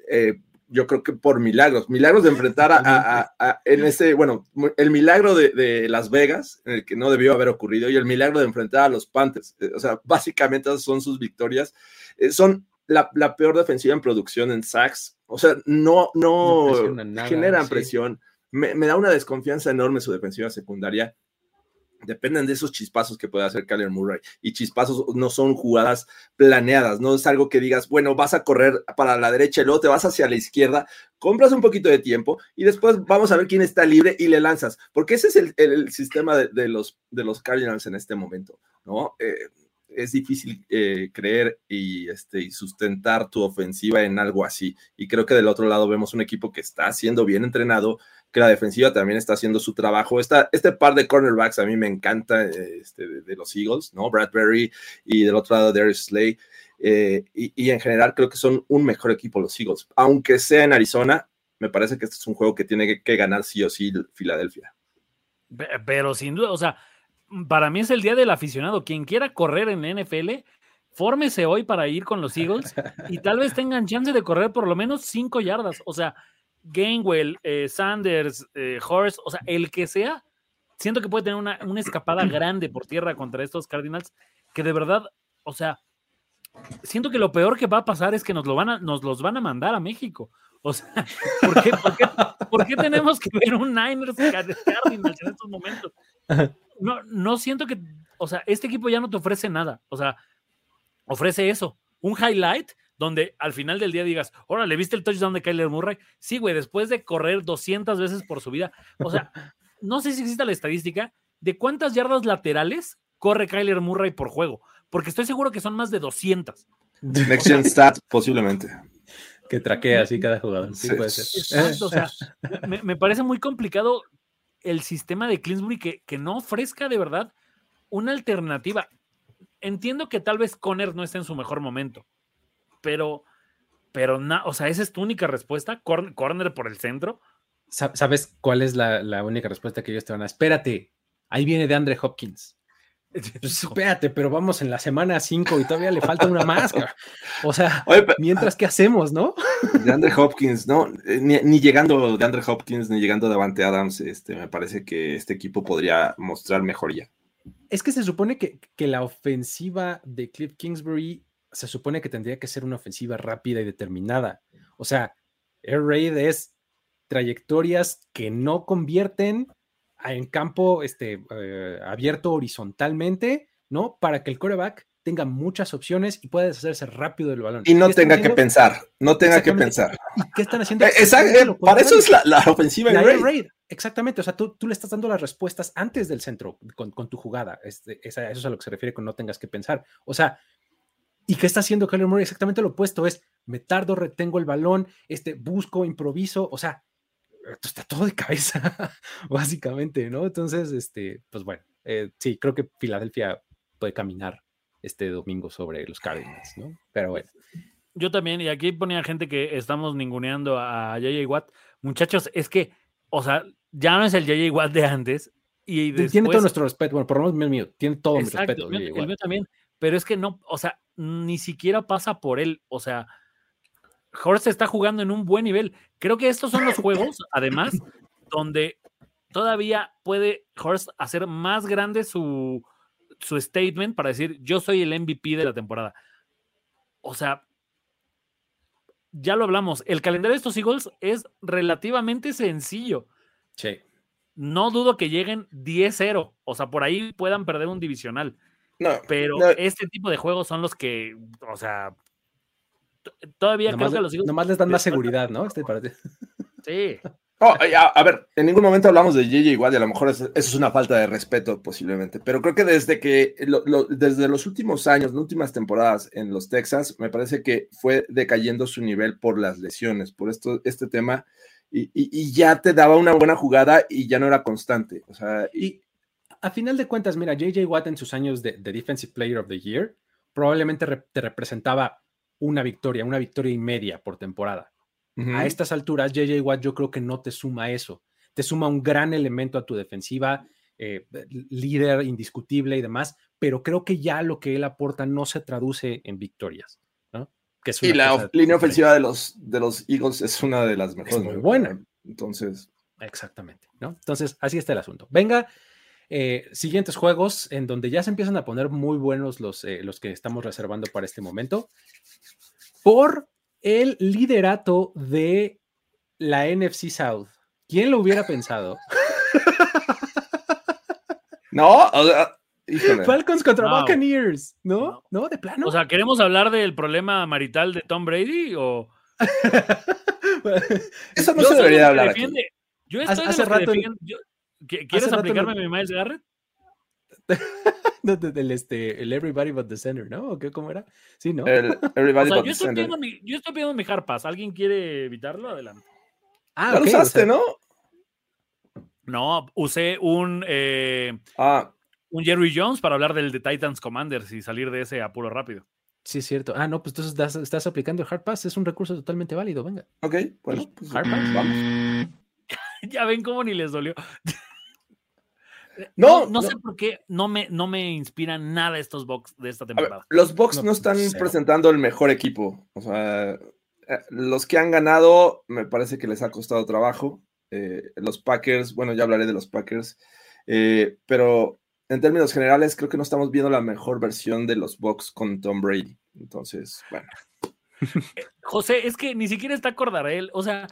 eh, yo creo que por milagros, milagros de enfrentar a, a, a en ese, bueno, el milagro de, de, Las Vegas, en el que no debió haber ocurrido, y el milagro de enfrentar a los Panthers. Eh, o sea, básicamente esas son sus victorias. Eh, son la, la, peor defensiva en producción en sacks. O sea, no, no, no generan presión. me, me da una desconfianza enorme su defensiva secundaria dependen de esos chispazos que puede hacer Kyler Murray. Y chispazos no son jugadas planeadas, no es algo que digas, bueno, vas a correr para la derecha y luego te vas hacia la izquierda, compras un poquito de tiempo y después vamos a ver quién está libre y le lanzas, porque ese es el, sistema de, los, de los Cardinals en este momento, ¿no? Eh, es difícil eh, creer y, este, y sustentar tu ofensiva en algo así. Y creo que del otro lado vemos un equipo que está siendo bien entrenado, que la defensiva también está haciendo su trabajo. Esta, este par de cornerbacks a mí me encanta este, de, los Eagles, ¿no? Bradbury y del otro lado Darius Slay. Eh, y, en general creo que son un mejor equipo los Eagles. Aunque sea en Arizona, me parece que este es un juego que tiene que, que ganar sí o sí Filadelfia. Pero sin duda, o sea, para mí es el día del aficionado. Quien quiera correr en NFL, fórmese hoy para ir con los Eagles y tal vez tengan chance de correr por lo menos cinco yardas. O sea, Gainwell, eh, Sanders, eh, Horst, o sea, el que sea, siento que puede tener una, escapada grande por tierra contra estos Cardinals, que de verdad, o sea, siento que lo peor que va a pasar es que nos, lo van a, nos los van a mandar a México. O sea, ¿por qué, tenemos que ver un Niners Cardinals en estos momentos? No, no siento que, o sea, este equipo ya no te ofrece nada. O sea, ofrece eso, un highlight donde al final del día digas, ahora, ¿le viste el touchdown de Kyler Murray? Sí, güey, después de correr 200 veces por su vida. O sea, no sé si existe la estadística de cuántas yardas laterales corre Kyler Murray por juego, porque estoy seguro que son más de 200. Next Gen Stat, posiblemente. Que traquea así cada jugador. Sí, puede ser. o sea, me, parece muy complicado el sistema de Clinsbury que, que no ofrezca de verdad una alternativa. Entiendo que tal vez Conner no esté en su mejor momento, pero, pero, no, o sea, esa es tu única respuesta, corner, por el centro. ¿Sabes cuál es la, única respuesta que ellos te van a? Espérate, ahí viene de Andre Hopkins. Pues, espérate, pero vamos en la semana 5 y todavía le falta una máscara. O sea, mientras, ¿qué hacemos, no? De Andre Hopkins, ¿no? Eh, ni, llegando de Andre Hopkins, ni llegando de Avante Adams, este, me parece que este equipo podría mostrar mejoría. Es que se supone que, que la ofensiva de Cliff Kingsbury se supone que tendría que ser una ofensiva rápida y determinada. O sea, Air Raid es trayectorias que no convierten en campo este, eh, abierto horizontalmente, ¿no? Para que el coreback tenga muchas opciones y pueda deshacerse rápido del balón. Y no tenga que pensar, no tenga que pensar. ¿Y qué están haciendo? Eh, eh, para eso es la, ofensiva Air Raid. Exactamente, o sea, tú, tú, le estás dando las respuestas antes del centro con, tu jugada. Este, eso es a lo que se refiere con no tengas que pensar. O sea, ¿Y qué está haciendo Kyler Murray? Exactamente lo opuesto, es me tardo, retengo el balón, este, busco, improviso, o sea, está todo de cabeza, básicamente, ¿no? Entonces, este, pues bueno, eh, sí, creo que Filadelfia puede caminar este domingo sobre los Cardinals, ¿no? Pero bueno. Yo también, y aquí ponía gente que estamos ninguneando a JJ Watt. Muchachos, es que, o sea, ya no es el JJ Watt de antes. Y Tiene todo nuestro respeto, bueno, por lo menos el mío, tiene todo mi respeto. El el mío también, pero es que no, o sea, ni siquiera pasa por él. O sea, Horst está jugando en un buen nivel. Creo que estos son los juegos, además, donde todavía puede Horst hacer más grande su, su statement para decir, yo soy el MVP de la temporada. O sea, ya lo hablamos, el calendario de estos Eagles es relativamente sencillo. Sí. No dudo que lleguen 10-0, o sea, por ahí puedan perder un divisional. No, pero este tipo de juegos son los que, o sea, todavía creo que los hijos. Nomás les dan más seguridad, ¿no? Este Sí. Oh, a, ver, en ningún momento hablamos de JJ igual y a lo mejor eso es una falta de respeto posiblemente, pero creo que desde que, desde los últimos años, las últimas temporadas en los Texas, me parece que fue decayendo su nivel por las lesiones, por esto, este tema, y, y, ya te daba una buena jugada y ya no era constante. O sea, y, a final de cuentas, mira, JJ Watt en sus años de, Defensive Player of the Year probablemente te representaba una victoria, una victoria y media por temporada. A estas alturas, JJ Watt yo creo que no te suma eso. Te suma un gran elemento a tu defensiva, eh, líder indiscutible y demás, pero creo que ya lo que él aporta no se traduce en victorias. ¿no? Que y la línea ofensiva de los, de los Eagles es una de las mejores. muy buena. Entonces. Exactamente, ¿no? Entonces, así está el asunto. Venga, eh, siguientes juegos en donde ya se empiezan a poner muy buenos los, eh, los que estamos reservando para este momento. Por el liderato de la NFC South. ¿quién lo hubiera pensado? No, o sea, híjole. Falcons contra No. Buccaneers, ¿no? No. ¿No? ¿De plano? O sea, ¿queremos hablar del problema marital de Tom Brady o Eso no Yo se debería de hablar aquí. Yo Hace- estoy de hace que rato- defienden- yo- ¿Qui- ¿Quieres aplicarme lo- mi Miles Garrett? No, de- del este, el Everybody But the Center, ¿no? ¿O qué, ¿Cómo era? Sí, ¿no? El O Everybody sea, but yo the estoy, pidiendo mi, yo estoy pidiendo mi hard pass. ¿Alguien quiere evitarlo? Adelante. ah, lo o usaste, sea, ¿no? No, usé un, eh, Ah, un Jerry Jones para hablar del de Titans Commanders y salir de ese apuro rápido. Sí, es cierto. Ah, no, pues entonces das- estás aplicando el Hard Pass. Es un recurso totalmente válido. Venga. ok, bueno, pues Hard pass. vamos. ya ven cómo ni les dolió. No, no, no. sé por qué no me, no me inspiran nada estos box de esta ver, temporada. los Bucks No, no, están cero. presentando el mejor equipo. O sea, eh, los que han ganado, me parece que les ha costado trabajo. Eh, los Packers, bueno, ya hablaré de los Packers, eh, pero en términos generales, creo que no estamos viendo la mejor versión de los Bucks con Tom Brady. Entonces, bueno, José, es que ni siquiera está Cordarel. O sea,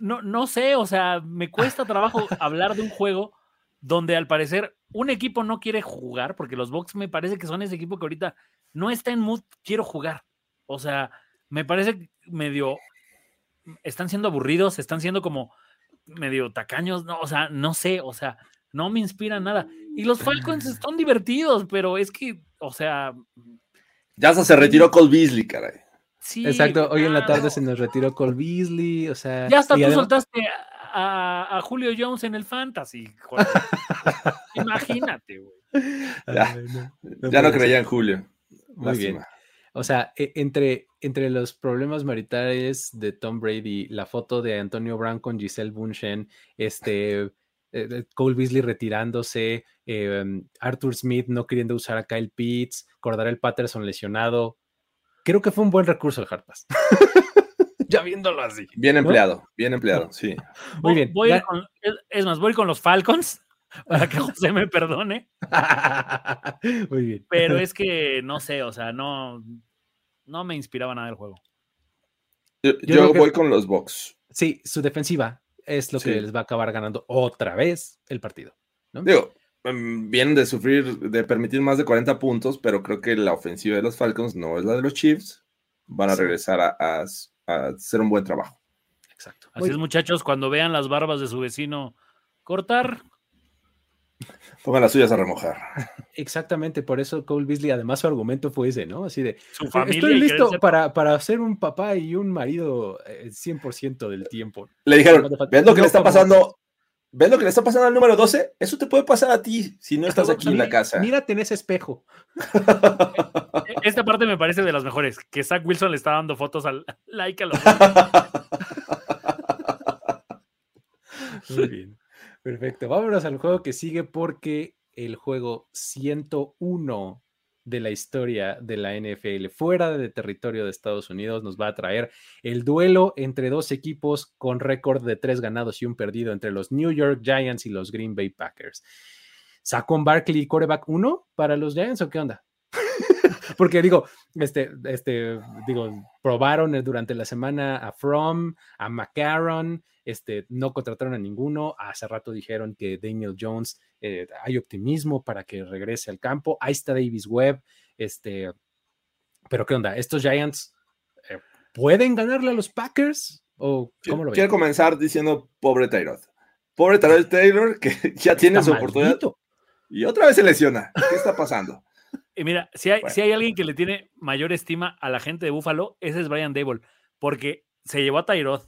no, no sé, o sea, me cuesta trabajo hablar de un juego donde al parecer un equipo no quiere jugar, porque los Bucks me parece que son ese equipo que ahorita no está en mood, quiero jugar. O sea, me parece medio, están siendo aburridos, están siendo como medio tacaños, no, o sea, no sé, o sea, no me inspira nada. Y los Falcons son divertidos, pero es que, o sea, ya hasta se retiró Cole Beasley, caray. sí. Exacto. Hoy en la tarde se nos retiró Cole Beasley. O sea. Ya hasta tú además- soltaste a, a Julio Jones en el Fantasy. Imagínate, güey. Ya. No, ya no creía en Julio. Muy bien. O sea, e- entre, entre los problemas maritales de Tom Brady, la foto de Antonio Brown con Giselle Bunchen, este, eh, Cole Beasley retirándose, eh, um, Arthur Smith no queriendo usar a Kyle Pitts, Cordarel Patterson lesionado. Creo que fue un buen recurso el Hard Pass. ya viéndolo así. Bien ¿no? empleado, bien empleado, sí. Muy bien. voy a ir Ya- con- es, más, voy con los Falcons para que José me perdone. Muy bien. Pero es que no sé, o sea, no, no me inspiraba nada el juego. Yo, Yo yo creo que- voy con los Bucks. Sí, su defensiva es lo que les va a acabar ganando otra vez el partido. ¿no? Digo, vienen de sufrir, de permitir más de 40 puntos, pero creo que la ofensiva de los Falcons no es la de los Chiefs. Van a Sí. regresar a, a- a hacer un buen trabajo. Exacto. Así Muy es, muchachos, cuando vean las barbas de su vecino cortar, Pongan las suyas a remojar. Exactamente, por eso Cole Beasley, además su argumento fue ese, ¿no? Así de, su familia. estoy listo ser- para, para ser un papá y un marido eh, 100% del tiempo. Le dijeron, ¿ves lo que no le está pasando? ¿Ves lo que le está pasando al número 12? Eso te puede pasar a ti si no estás aquí en la casa. Mírate en ese espejo. Esta parte me parece de las mejores, que Zach Wilson le está dando fotos al like a los Muy bien. Perfecto. Vámonos al juego que sigue porque el juego 101 de la historia de la NFL fuera de territorio de Estados Unidos nos va a traer el duelo entre dos equipos con récord de tres ganados y un perdido entre los New York Giants y los Green Bay Packers. ¿Sacó Barkley coreback 1 para los Giants o qué onda? Porque digo, este, este, digo, probaron eh, durante la semana a From, a McCarron, este, no contrataron a ninguno. Hace rato dijeron que Daniel Jones, eh, hay optimismo para que regrese al campo. Ahí está Davis Webb, este, pero ¿qué onda? ¿Estos Giants eh, pueden ganarle a los Packers? ¿O cómo lo ven? Quiero comenzar diciendo pobre Tyrod. Pobre Tyrod Taylor que ya tiene su oportunidad y otra vez se lesiona. ¿Qué está pasando? Y mira, si hay, Bueno. si hay alguien que le tiene mayor estima a la gente de Buffalo, ese es Brian Dable, porque se llevó a Tyrod.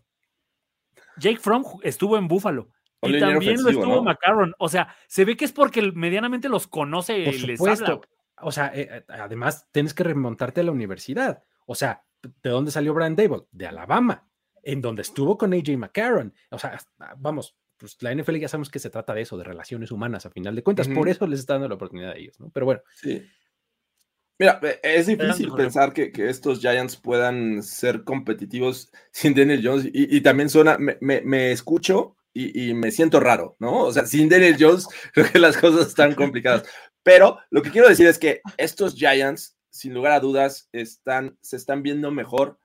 Jake Fromm estuvo en Buffalo. Un Y también lo estuvo ¿no? McCarron. O sea, se ve que es porque medianamente los conoce Por y les supuesto. habla. O sea, eh, eh, además tienes que remontarte a la universidad. O sea, ¿de dónde salió Brian Dable? De Alabama, en donde estuvo con AJ McCarron. O sea, vamos, pues la NFL ya sabemos que se trata de eso, de relaciones humanas a final de cuentas. Por eso les está dando la oportunidad a ellos, ¿no? Pero bueno, Sí. Mira, eh, es difícil pensar que, que estos Giants puedan ser competitivos sin Daniel Jones y, y también suena, me, me- me escucho y, y me siento raro, ¿no? O sea, sin Daniel Jones creo que las cosas están complicadas. Pero lo que quiero decir es que estos Giants, sin lugar a dudas, están, se están viendo mejor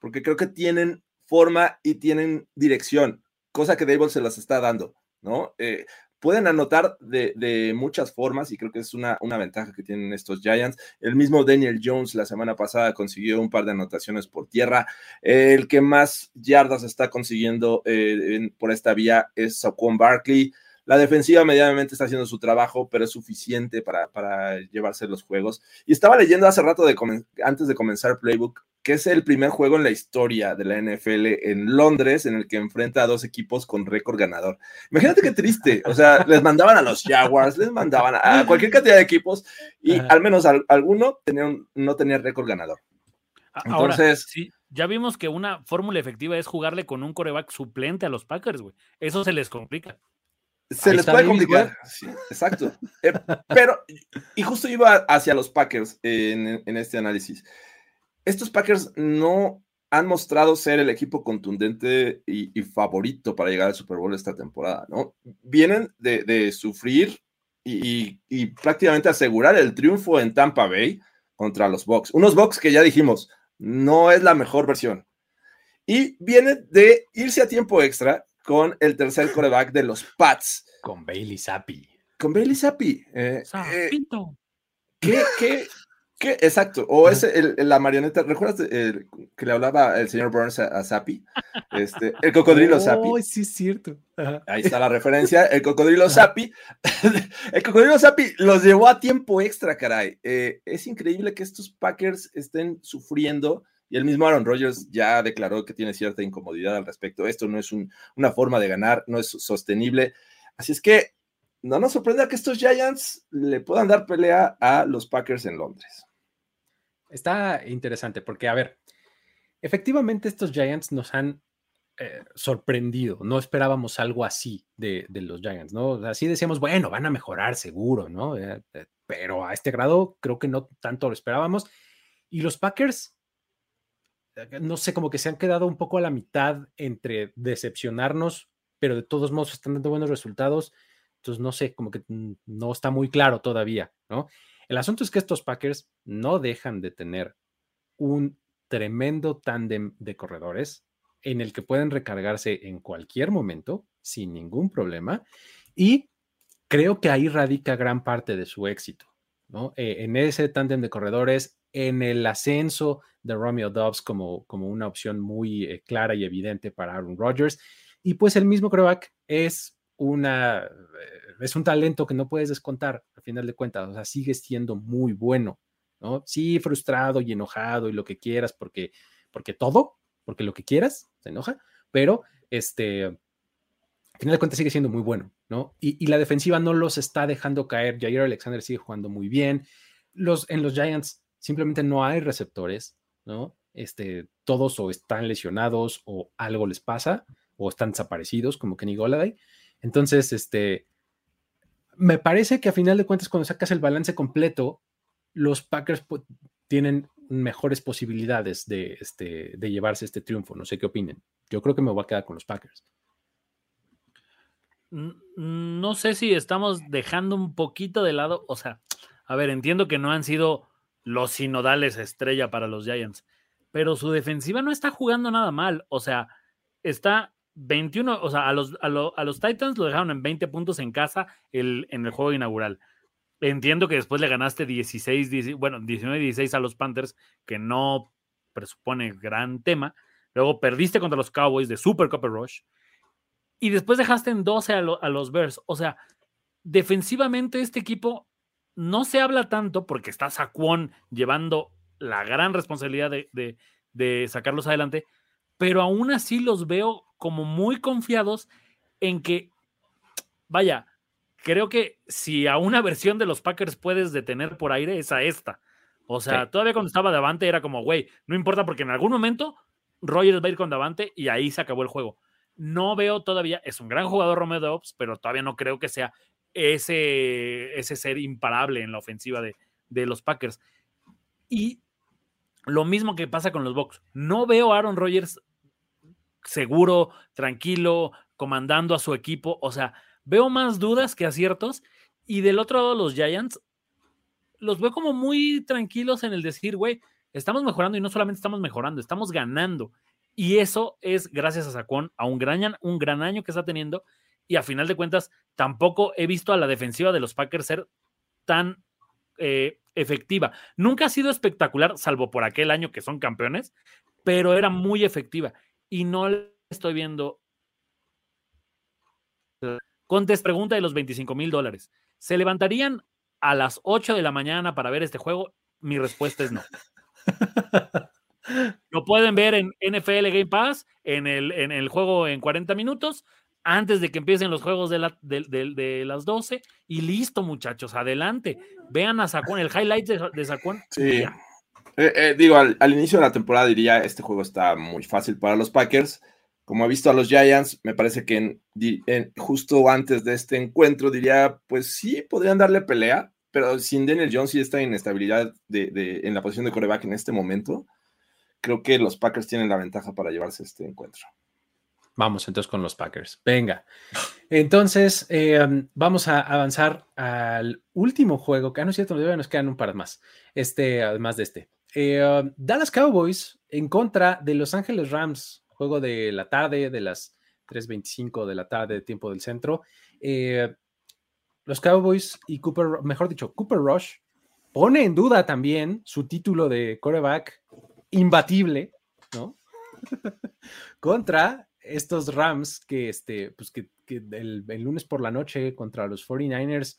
porque creo que tienen forma y tienen dirección. cosa que Dable se las está dando, ¿no? Eh, pueden anotar de, muchas formas y creo que es una, una, ventaja que tienen estos Giants. El mismo Daniel Jones la semana pasada consiguió un par de anotaciones por tierra. el que más yardas está consiguiendo eh, por esta vía es Saquon Barkley. La defensiva medianamente está haciendo su trabajo, pero es suficiente para, para llevarse los juegos. Y estaba leyendo hace rato, de antes de comenzar Playbook, que es el primer juego en la historia de la NFL en Londres en el que enfrenta a dos equipos con récord ganador. Imagínate qué triste, o sea, les mandaban a los Jaguars, les mandaban a cualquier cantidad de equipos y al menos alguno tenía no tenía récord ganador. Entonces, sí, ya vimos que una fórmula efectiva es jugarle con un coreback suplente a los Packers, güey. Eso se les complica. Se les puede complicar. exacto. Eh, pero, y justo iba hacia los Packers en, en este análisis estos Packers no han mostrado ser el equipo contundente y, favorito para llegar al Super Bowl esta temporada, ¿no? Vienen de, sufrir y, prácticamente asegurar el triunfo en Tampa Bay contra los Bucks. Unos Bucks que ya dijimos, no es la mejor versión. Y vienen de irse a tiempo extra con el tercer coreback de los Pats. Con Bailey Zappi. Con Bailey Zappi. Eh, eh ¿qué, qué, Exacto. O es la marioneta. ¿Recuerdas que le hablaba el señor Burns a, Sapi? Este, el cocodrilo. Oh, sí, es cierto. Ahí está la referencia. El cocodrilo Sapi. el cocodrilo Sapi los llevó a tiempo extra, caray. Eh, es increíble que estos Packers estén sufriendo. Y el mismo Aaron Rodgers ya declaró que tiene cierta incomodidad al respecto. Esto no es una forma de ganar, no es sostenible. Así es que no nos sorprenda que estos Giants le puedan dar pelea a los Packers en Londres. Está interesante porque, a ver, efectivamente estos Giants nos han eh, sorprendido. No esperábamos algo así de, los Giants, ¿no? Así decíamos, bueno, van a mejorar seguro, ¿no? Eh, eh, pero a este grado creo que no tanto lo esperábamos. Y los Packers, no sé, como que se han quedado un poco a la mitad entre decepcionarnos, pero de todos modos están dando buenos resultados. Entonces, no sé, como que no está muy claro todavía, ¿no? El asunto es que estos Packers no dejan de tener un tremendo tándem de corredores en el que pueden recargarse en cualquier momento sin ningún problema y creo que ahí radica gran parte de su éxito, ¿no? Eh, en ese tándem de corredores, en el ascenso de Romeo Dobbs como, como una opción muy eh, clara y evidente para Aaron Rodgers y pues el mismo coreback es una, eh, es un talento que no puedes descontar, al final de cuentas, o sea, sigue siendo muy bueno, ¿no? Sí, frustrado y enojado y lo que quieras, porque, porque todo, porque lo que quieras, se enoja, pero este, al final de cuentas sigue siendo muy bueno, ¿no? Y, la defensiva no los está dejando caer, Jair Alexander sigue jugando muy bien, los, en los Giants simplemente no hay receptores, ¿no? Este, todos o están lesionados o algo les pasa o están desaparecidos como Kenny Goladay. Entonces, este, me parece que a final de cuentas, cuando sacas el balance completo, los Packers tienen mejores posibilidades de, este, de llevarse este triunfo. No sé qué opinen. Yo creo que me voy a quedar con los Packers. No sé si estamos dejando un poquito de lado, o sea, a ver, entiendo que no han sido los sinodales estrella para los Giants, pero su defensiva no está jugando nada mal, o sea, está 21, o sea, a los, a, los Titans lo dejaron en 20 puntos en casa el, en el juego inaugural. Entiendo que después le ganaste 16, bueno, 19-16 a los Panthers, que no presupone gran tema. Luego perdiste contra los Cowboys de Super Copper Rush. Y después dejaste en 12 a, a los Bears. O sea, defensivamente este equipo no se habla tanto porque está Saquon llevando la gran responsabilidad de, de sacarlos adelante, pero aún así los veo como muy confiados en que, vaya, creo que si a una versión de los Packers puedes detener por aire, es a esta. O sea, todavía cuando estaba Davante era como, güey, no importa porque en algún momento Rogers va a ir con Davante y ahí se acabó el juego. No veo todavía, es un gran jugador Romeo Dobbs, pero todavía no creo que sea ese, ese ser imparable en la ofensiva de, de los Packers. Y lo mismo que pasa con los Bucks. No veo a Aaron Rodgers seguro, tranquilo, comandando a su equipo. O sea, veo más dudas que aciertos. Y del otro lado, los Giants, los veo como muy tranquilos en el decir, güey, estamos mejorando y no solamente estamos mejorando, estamos ganando. Y eso es gracias a Saquon, a un gran, un gran año que está teniendo. Y a final de cuentas, tampoco he visto a la defensiva de los Packers ser tan eh, efectiva. Nunca ha sido espectacular, salvo por aquel año que son campeones, pero era muy efectiva. Y no estoy viendo. Contes pregunta de los 25 mil dólares. ¿Se levantarían a las 8 de la mañana para ver este juego? Mi respuesta es no. Lo pueden ver en NFL Game Pass, en el, en el juego en 40 minutos, antes de que empiecen los juegos de, la, de, las 12 y listo, muchachos, adelante. Vean a Saquon, el highlight de, de Sí. Eh, eh, digo, al, inicio de la temporada diría, este juego está muy fácil para los Packers. Como he visto a los Giants, me parece que justo antes de este encuentro diría, pues sí, podrían darle pelea, pero sin Daniel Jones y esta inestabilidad de, en la posición de coreback en este momento, creo que los Packers tienen la ventaja para llevarse este encuentro. Vamos entonces con los Packers. Venga. Entonces, um, vamos a avanzar al último juego, que ah, no es cierto, nos quedan un par más, este, además de este. Eh, um, Dallas Cowboys en contra de Los Ángeles Rams, juego de la tarde, de las 3.25 de la tarde, tiempo del centro. Eh, los Cowboys y Cooper, mejor dicho, Cooper Rush pone en duda también su título de quarterback imbatible, ¿no? contra estos Rams que, este, pues que, el, lunes por la noche contra los 49ers,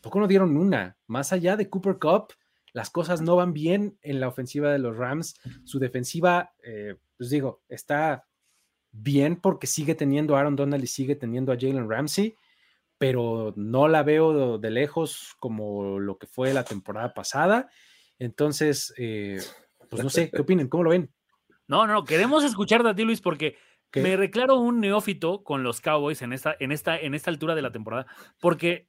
poco no dieron una. Más allá de Cooper Cup, las cosas no van bien en la ofensiva de los Rams. Su defensiva, eh, pues digo, está bien porque sigue teniendo a Aaron Donald y sigue teniendo a Jalen Ramsey, pero no la veo de lejos como lo que fue la temporada pasada. Entonces, eh, pues no sé, ¿qué opinan? ¿Cómo lo ven? No, no, queremos escuchar a ti, Luis, porque me reclaro un neófito con los Cowboys en esta, en esta, en esta altura de la temporada, porque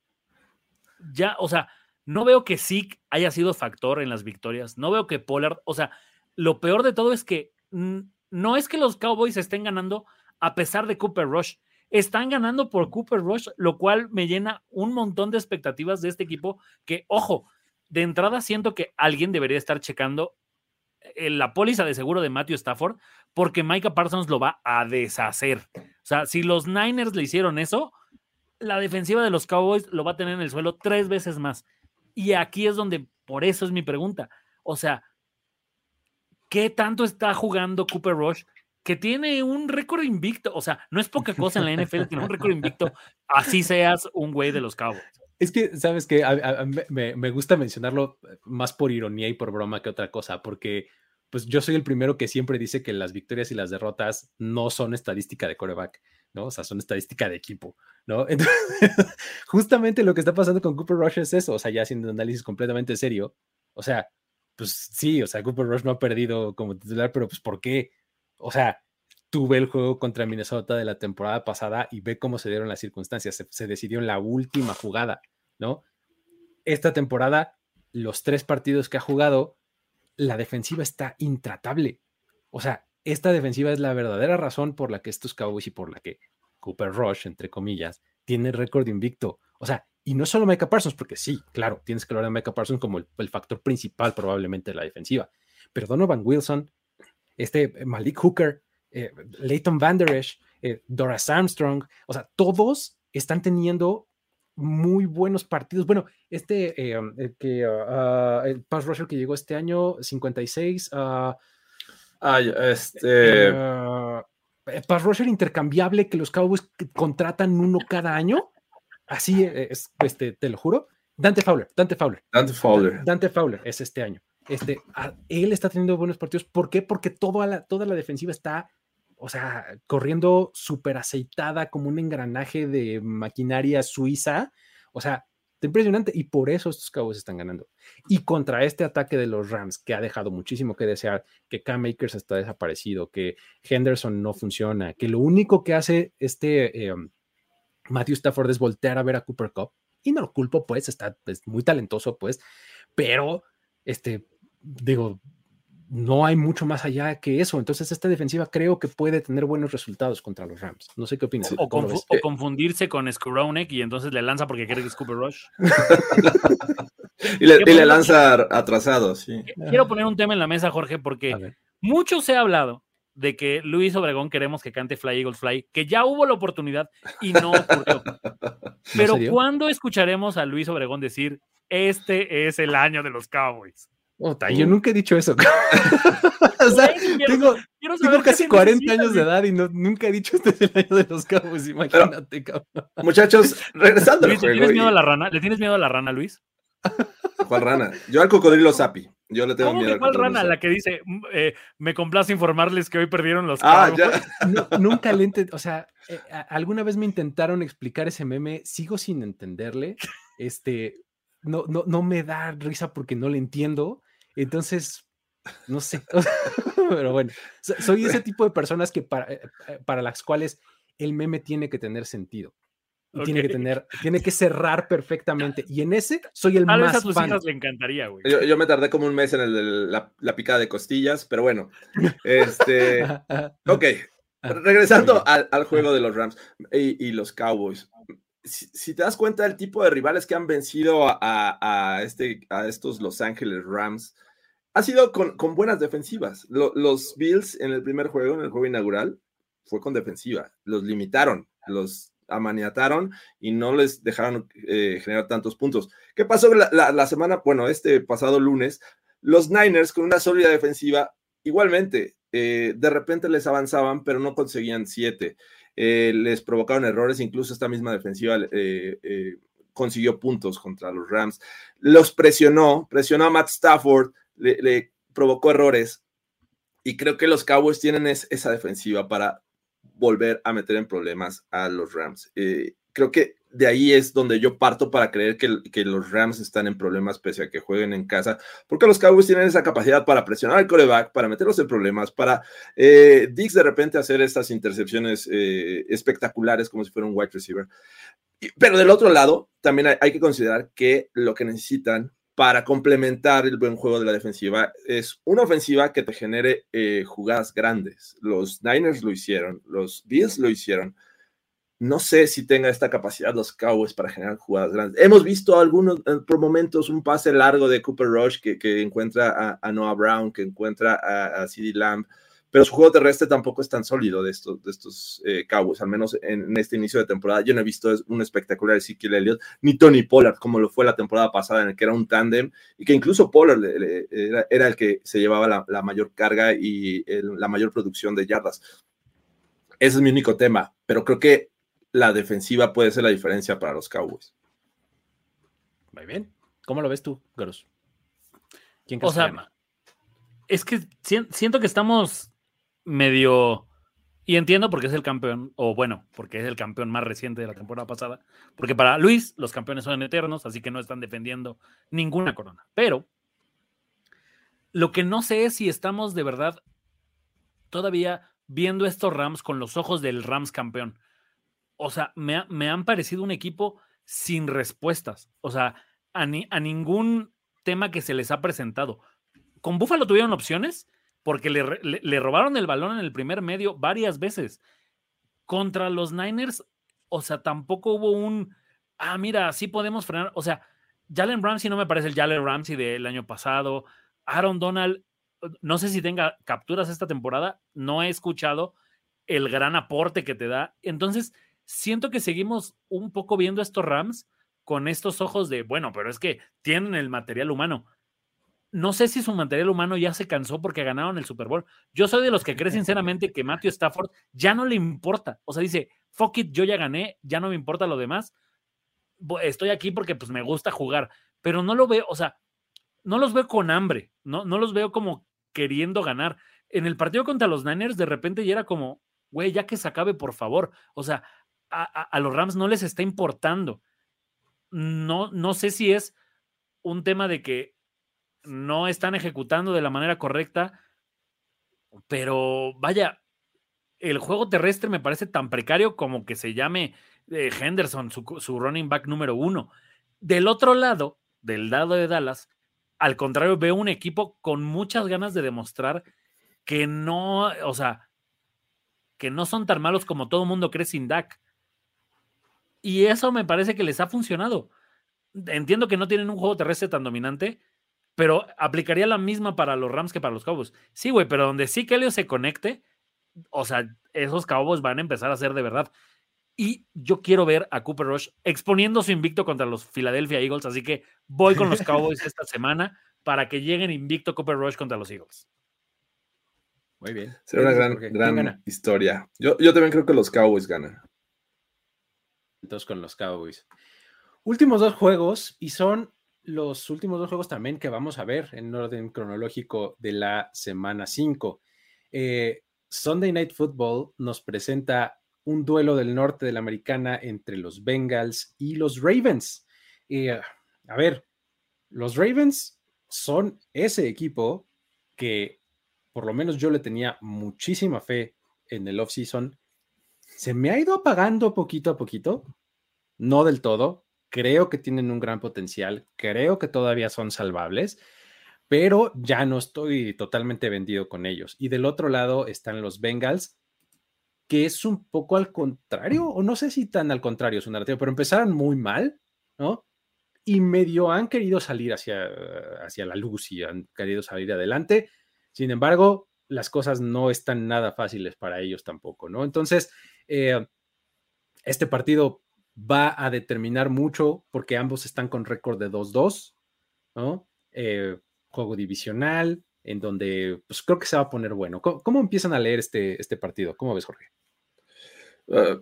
ya, o sea, no veo que Zeke haya sido factor en las victorias, no veo que Pollard, o sea, lo peor de todo es que no es que los Cowboys estén ganando a pesar de Cooper Rush, están ganando por Cooper Rush, lo cual me llena un montón de expectativas de este equipo que, ojo, de entrada siento que alguien debería estar checando eh, la póliza de seguro de Matthew Stafford porque Micah Parsons lo va a deshacer. O sea, si los Niners le hicieron eso, la defensiva de los Cowboys lo va a tener en el suelo tres veces más. Y aquí es donde, por eso es mi pregunta. O sea, ¿qué tanto está jugando Cooper Rush? Que tiene un récord invicto. O sea, no es poca cosa en la NFL tener un récord invicto. Así seas un güey de los Cowboys. Es que, ¿sabes que me, me, gusta mencionarlo más por ironía y por broma que otra cosa, porque pues yo soy el primero que siempre dice que las victorias y las derrotas no son estadística de coreback, ¿no? O sea, son estadística de equipo, ¿no? Entonces, justamente lo que está pasando con Cooper Rush es eso, o sea, ya haciendo un análisis completamente serio, o sea, pues sí, o sea, Cooper Rush no ha perdido como titular, pero pues ¿por qué? O sea, tuve el juego contra Minnesota de la temporada pasada y ve cómo se dieron las circunstancias, se, se decidió en la última jugada, ¿no? Esta temporada, los tres partidos que ha jugado, la defensiva está intratable. O sea, esta defensiva es la verdadera razón por la que estos Cowboys y por la que Cooper Rush, entre comillas, tiene récord invicto. O sea, y no solo Micah Parsons, porque sí, claro, tienes que hablar de Micah Parsons como el, factor principal probablemente de la defensiva. Pero Donovan Wilson, este eh, Malik Hooker, eh, Leighton Van Der Esch, eh, Doras Armstrong, o sea, todos están teniendo muy buenos partidos. Bueno, este eh, el que uh, uh, el pass rusher que llegó este año, 56. Uh, Ay, este. Eh, pass rusher intercambiable que los Cowboys contratan uno cada año. Así es, este, te lo juro. Dante Fowler, Dante Fowler. Dante Fowler. Dante Fowler es este año. Este, él está teniendo buenos partidos. ¿Por qué? Porque toda la, toda la defensiva está o sea, corriendo súper aceitada como un engranaje de maquinaria suiza. O sea, impresionante y por eso estos Cowboys están ganando. Y contra este ataque de los Rams, que ha dejado muchísimo que desear, que Cam Akers está desaparecido, que Henderson no funciona, que lo único que hace este eh, Matthew Stafford es voltear a ver a Cooper Cup. Y no lo culpo, pues, está es muy talentoso, pues, pero, este, digo, no hay mucho más allá que eso. Entonces, esta defensiva creo que puede tener buenos resultados contra los Rams. No sé qué opinas. O, confundirse con Skowronek y entonces le lanza porque quiere que es Cooper Rush. y, le, lanza atrasado, sí. Quiero poner un tema en la mesa, Jorge, porque mucho se ha hablado de que Luis Obregón queremos que cante Fly Eagles Fly, que ya hubo la oportunidad y no ocurrió. Pero ¿cuándo escucharemos a Luis Obregón decir, este es el año de los Cowboys? Yo nunca he dicho eso. o sea, tengo, casi 40 años de edad y nunca he dicho este es el año de los Cowboys, imagínate, cabrón. Muchachos, regresando al juego. ¿Le tienes miedo a la rana? ¿Le tienes miedo a la rana, Luis? ¿Cuál rana? Yo al cocodrilo Sapi. Yo le tengo miedo. ¿Cuál rana? La que dice, mm, eh, me complace informarles que hoy perdieron los ah, nunca le o sea, eh, alguna vez me intentaron explicar ese meme, sigo sin entenderle. Este, no, no, no me da risa porque no le entiendo. Entonces, no sé. Pero bueno, soy ese tipo de personas que para, eh, para las cuales el meme tiene que tener sentido tiene que tener, tiene que cerrar perfectamente. Y en ese soy el más. a tus hijas le encantaría, güey. Yo, me tardé como un mes en el, la, la, picada de costillas, pero bueno. Este. ok. Regresando al, al, juego de los Rams y, y los Cowboys. Si, te das cuenta del tipo de rivales que han vencido a, este, a estos Los Ángeles Rams, ha sido con, con buenas defensivas. los Bills en el primer juego, en el juego inaugural, fue con defensiva. Los limitaron. Los amaniataron y no les dejaron eh, generar tantos puntos. ¿Qué pasó la, semana? Bueno, este pasado lunes, los Niners con una sólida defensiva, igualmente, eh, de repente les avanzaban, pero no conseguían siete. Eh, les provocaron errores, incluso esta misma defensiva consiguió puntos contra los Rams. Los presionó, presionó a Matt Stafford, le, provocó errores. Y creo que los Cowboys tienen esa defensiva para volver a meter en problemas a los Rams. Eh, creo que de ahí es donde yo parto para creer que, los Rams están en problemas pese a que jueguen en casa, porque los Cowboys tienen esa capacidad para presionar al coreback, para meterlos en problemas, para eh, Dix de repente hacer estas intercepciones eh, espectaculares como si fuera un wide receiver. pero del otro lado, también hay que considerar que lo que necesitan para complementar el buen juego de la defensiva es una ofensiva que te genere eh, jugadas grandes. Los Niners lo hicieron, los Bills lo hicieron. No sé si tenga esta capacidad los Cowboys para generar jugadas grandes. Hemos visto algunos, eh, por momentos, un pase largo de Cooper Rush que, encuentra a, Noah Brown, que encuentra a, a Lamb pero su juego terrestre tampoco es tan sólido de estos, de estos eh, Cowboys, al menos en, este inicio de temporada. Yo no he visto un espectacular Ezekiel Elliott, ni Tony Pollard, como lo fue la temporada pasada, en el que era un tándem, y que incluso Pollard era, el que se llevaba la, mayor carga y la mayor producción de yardas. Ese es mi único tema, pero creo que la defensiva puede ser la diferencia para los Cowboys. Muy bien. ¿Cómo lo ves tú, Garus? ¿Quién o sea, es que siento que estamos medio... Y entiendo porque es el campeón, o bueno, porque es el campeón más reciente de la temporada pasada, porque para Luis los campeones son eternos, así que no están defendiendo ninguna corona. Pero lo que no sé es si estamos de verdad todavía viendo estos Rams con los ojos del Rams campeón. O sea, me, me han parecido un equipo sin respuestas. O sea, a, a ningún tema que se les ha presentado. Con Buffalo tuvieron opciones porque le, robaron el balón en el primer medio varias veces. Contra los Niners, o sea, tampoco hubo un, ah, mira, sí podemos frenar. O sea, Jalen Ramsey no me parece el Jalen Ramsey del año pasado. Aaron Donald, no sé si tenga capturas esta temporada, no he escuchado el gran aporte que te da. Entonces, siento que seguimos un poco viendo estos Rams con estos ojos de, bueno, pero es que tienen el material humano no sé si su material humano ya se cansó porque ganaron el Super Bowl. Yo soy de los que cree sinceramente que Matthew Stafford ya no le importa. O sea, dice, fuck it, yo ya gané, ya no me importa lo demás. Estoy aquí porque pues me gusta jugar, pero no lo veo, o sea, no los veo con hambre, no, no los veo como queriendo ganar. En el partido contra los Niners, de repente ya era como, güey, ya que se acabe, por favor. O sea, a, los Rams no les está importando. No, no sé si es un tema de que no están ejecutando de la manera correcta, pero vaya, el juego terrestre me parece tan precario como que se llame eh, Henderson, su, running back número uno. Del otro lado, del lado de Dallas, al contrario, veo un equipo con muchas ganas de demostrar que no, o sea, que no son tan malos como todo el mundo cree sin Dak. Y eso me parece que les ha funcionado. Entiendo que no tienen un juego terrestre tan dominante, pero aplicaría la misma para los Rams que para los Cowboys. Sí, güey, pero donde sí que Elio se conecte, o sea, esos Cowboys van a empezar a ser de verdad. Y yo quiero ver a Cooper Rush exponiendo su invicto contra los Philadelphia Eagles, así que voy con los Cowboys esta semana para que lleguen invicto Cooper Rush contra los Eagles. Muy bien. Será una gran, gran historia. Yo, yo también creo que los Cowboys ganan. Entonces con los Cowboys. Últimos dos juegos y son los últimos dos juegos también que vamos a ver en orden cronológico de la semana 5. Eh, Sunday Night Football nos presenta un duelo del norte de la americana entre los Bengals y los Ravens. Eh, a ver, los Ravens son ese equipo que por lo menos yo le tenía muchísima fe en el offseason. Se me ha ido apagando poquito a poquito, no del todo. Creo que tienen un gran potencial, creo que todavía son salvables, pero ya no estoy totalmente vendido con ellos. Y del otro lado están los Bengals, que es un poco al contrario, o no sé si tan al contrario es un narrativo, pero empezaron muy mal, ¿no? Y medio han querido salir hacia, hacia la luz y han querido salir adelante. Sin embargo, las cosas no están nada fáciles para ellos tampoco, ¿no? Entonces, eh, este partido va a determinar mucho porque ambos están con récord de 2-2, ¿no? Eh, juego divisional, en donde pues creo que se va a poner bueno. ¿Cómo, empiezan a leer este, este partido? ¿Cómo ves, Jorge? Ah,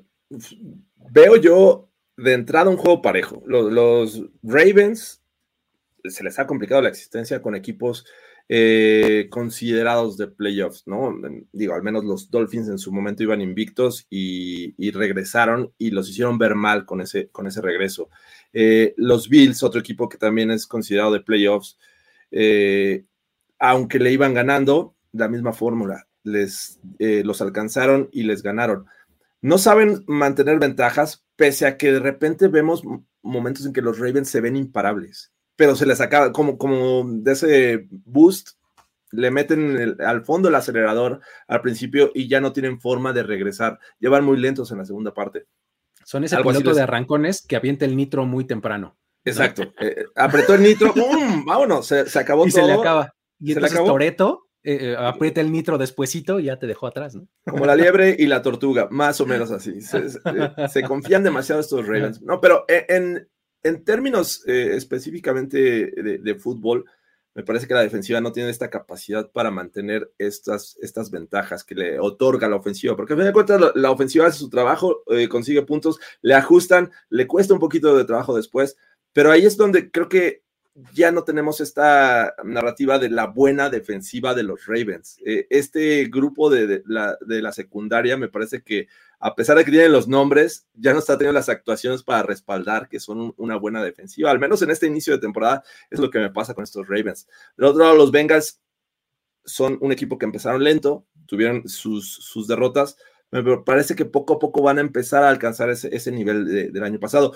veo yo de entrada un juego parejo. Los, Ravens se les ha complicado la existencia con equipos eh, considerados de playoffs, ¿no? Digo, al menos los Dolphins en su momento iban invictos y, regresaron y los hicieron ver mal con ese, con ese regreso. Eh, los Bills, otro equipo que también es considerado de playoffs, eh, aunque le iban ganando, la misma fórmula, les los alcanzaron y les ganaron no saben mantener ventajas, pese a que de repente vemos momentos en que los Ravens se ven imparables, pero se les acaba, como, como de ese boost, le meten al fondo el acelerador al principio y ya no tienen forma de regresar. Llevan muy lentos en la segunda parte. Son ese piloto de arrancones que avienta el nitro muy temprano. Exacto. Eh, apretó el nitro, ¡bum! vámonos, se, acabó y se le acaba. Y entonces Toreto eh, eh, aprieta el nitro despuesito y ya te dejó atrás, ¿no? Como la liebre y la tortuga, más o menos así. Se, confían demasiado estos Ravens. No, pero en, en términos eh, específicamente de, fútbol, me parece que la defensiva no tiene esta capacidad para mantener estas, estas ventajas que le otorga la ofensiva, porque a fin de cuentas la, ofensiva hace su trabajo, consigue puntos, le ajustan, le cuesta un poquito de trabajo después, pero ahí es donde creo que ya no tenemos esta narrativa de la buena defensiva de los Ravens. Eh, este grupo de, la, secundaria me parece que, a pesar de que tienen los nombres, ya no está teniendo las actuaciones para respaldar que son una buena defensiva. Al menos en este inicio de temporada es lo que me pasa con estos Ravens. Del otro lado, los Bengals son un equipo que empezaron lento, tuvieron sus, derrotas, pero parece que poco a poco van a empezar a alcanzar ese, nivel del año pasado.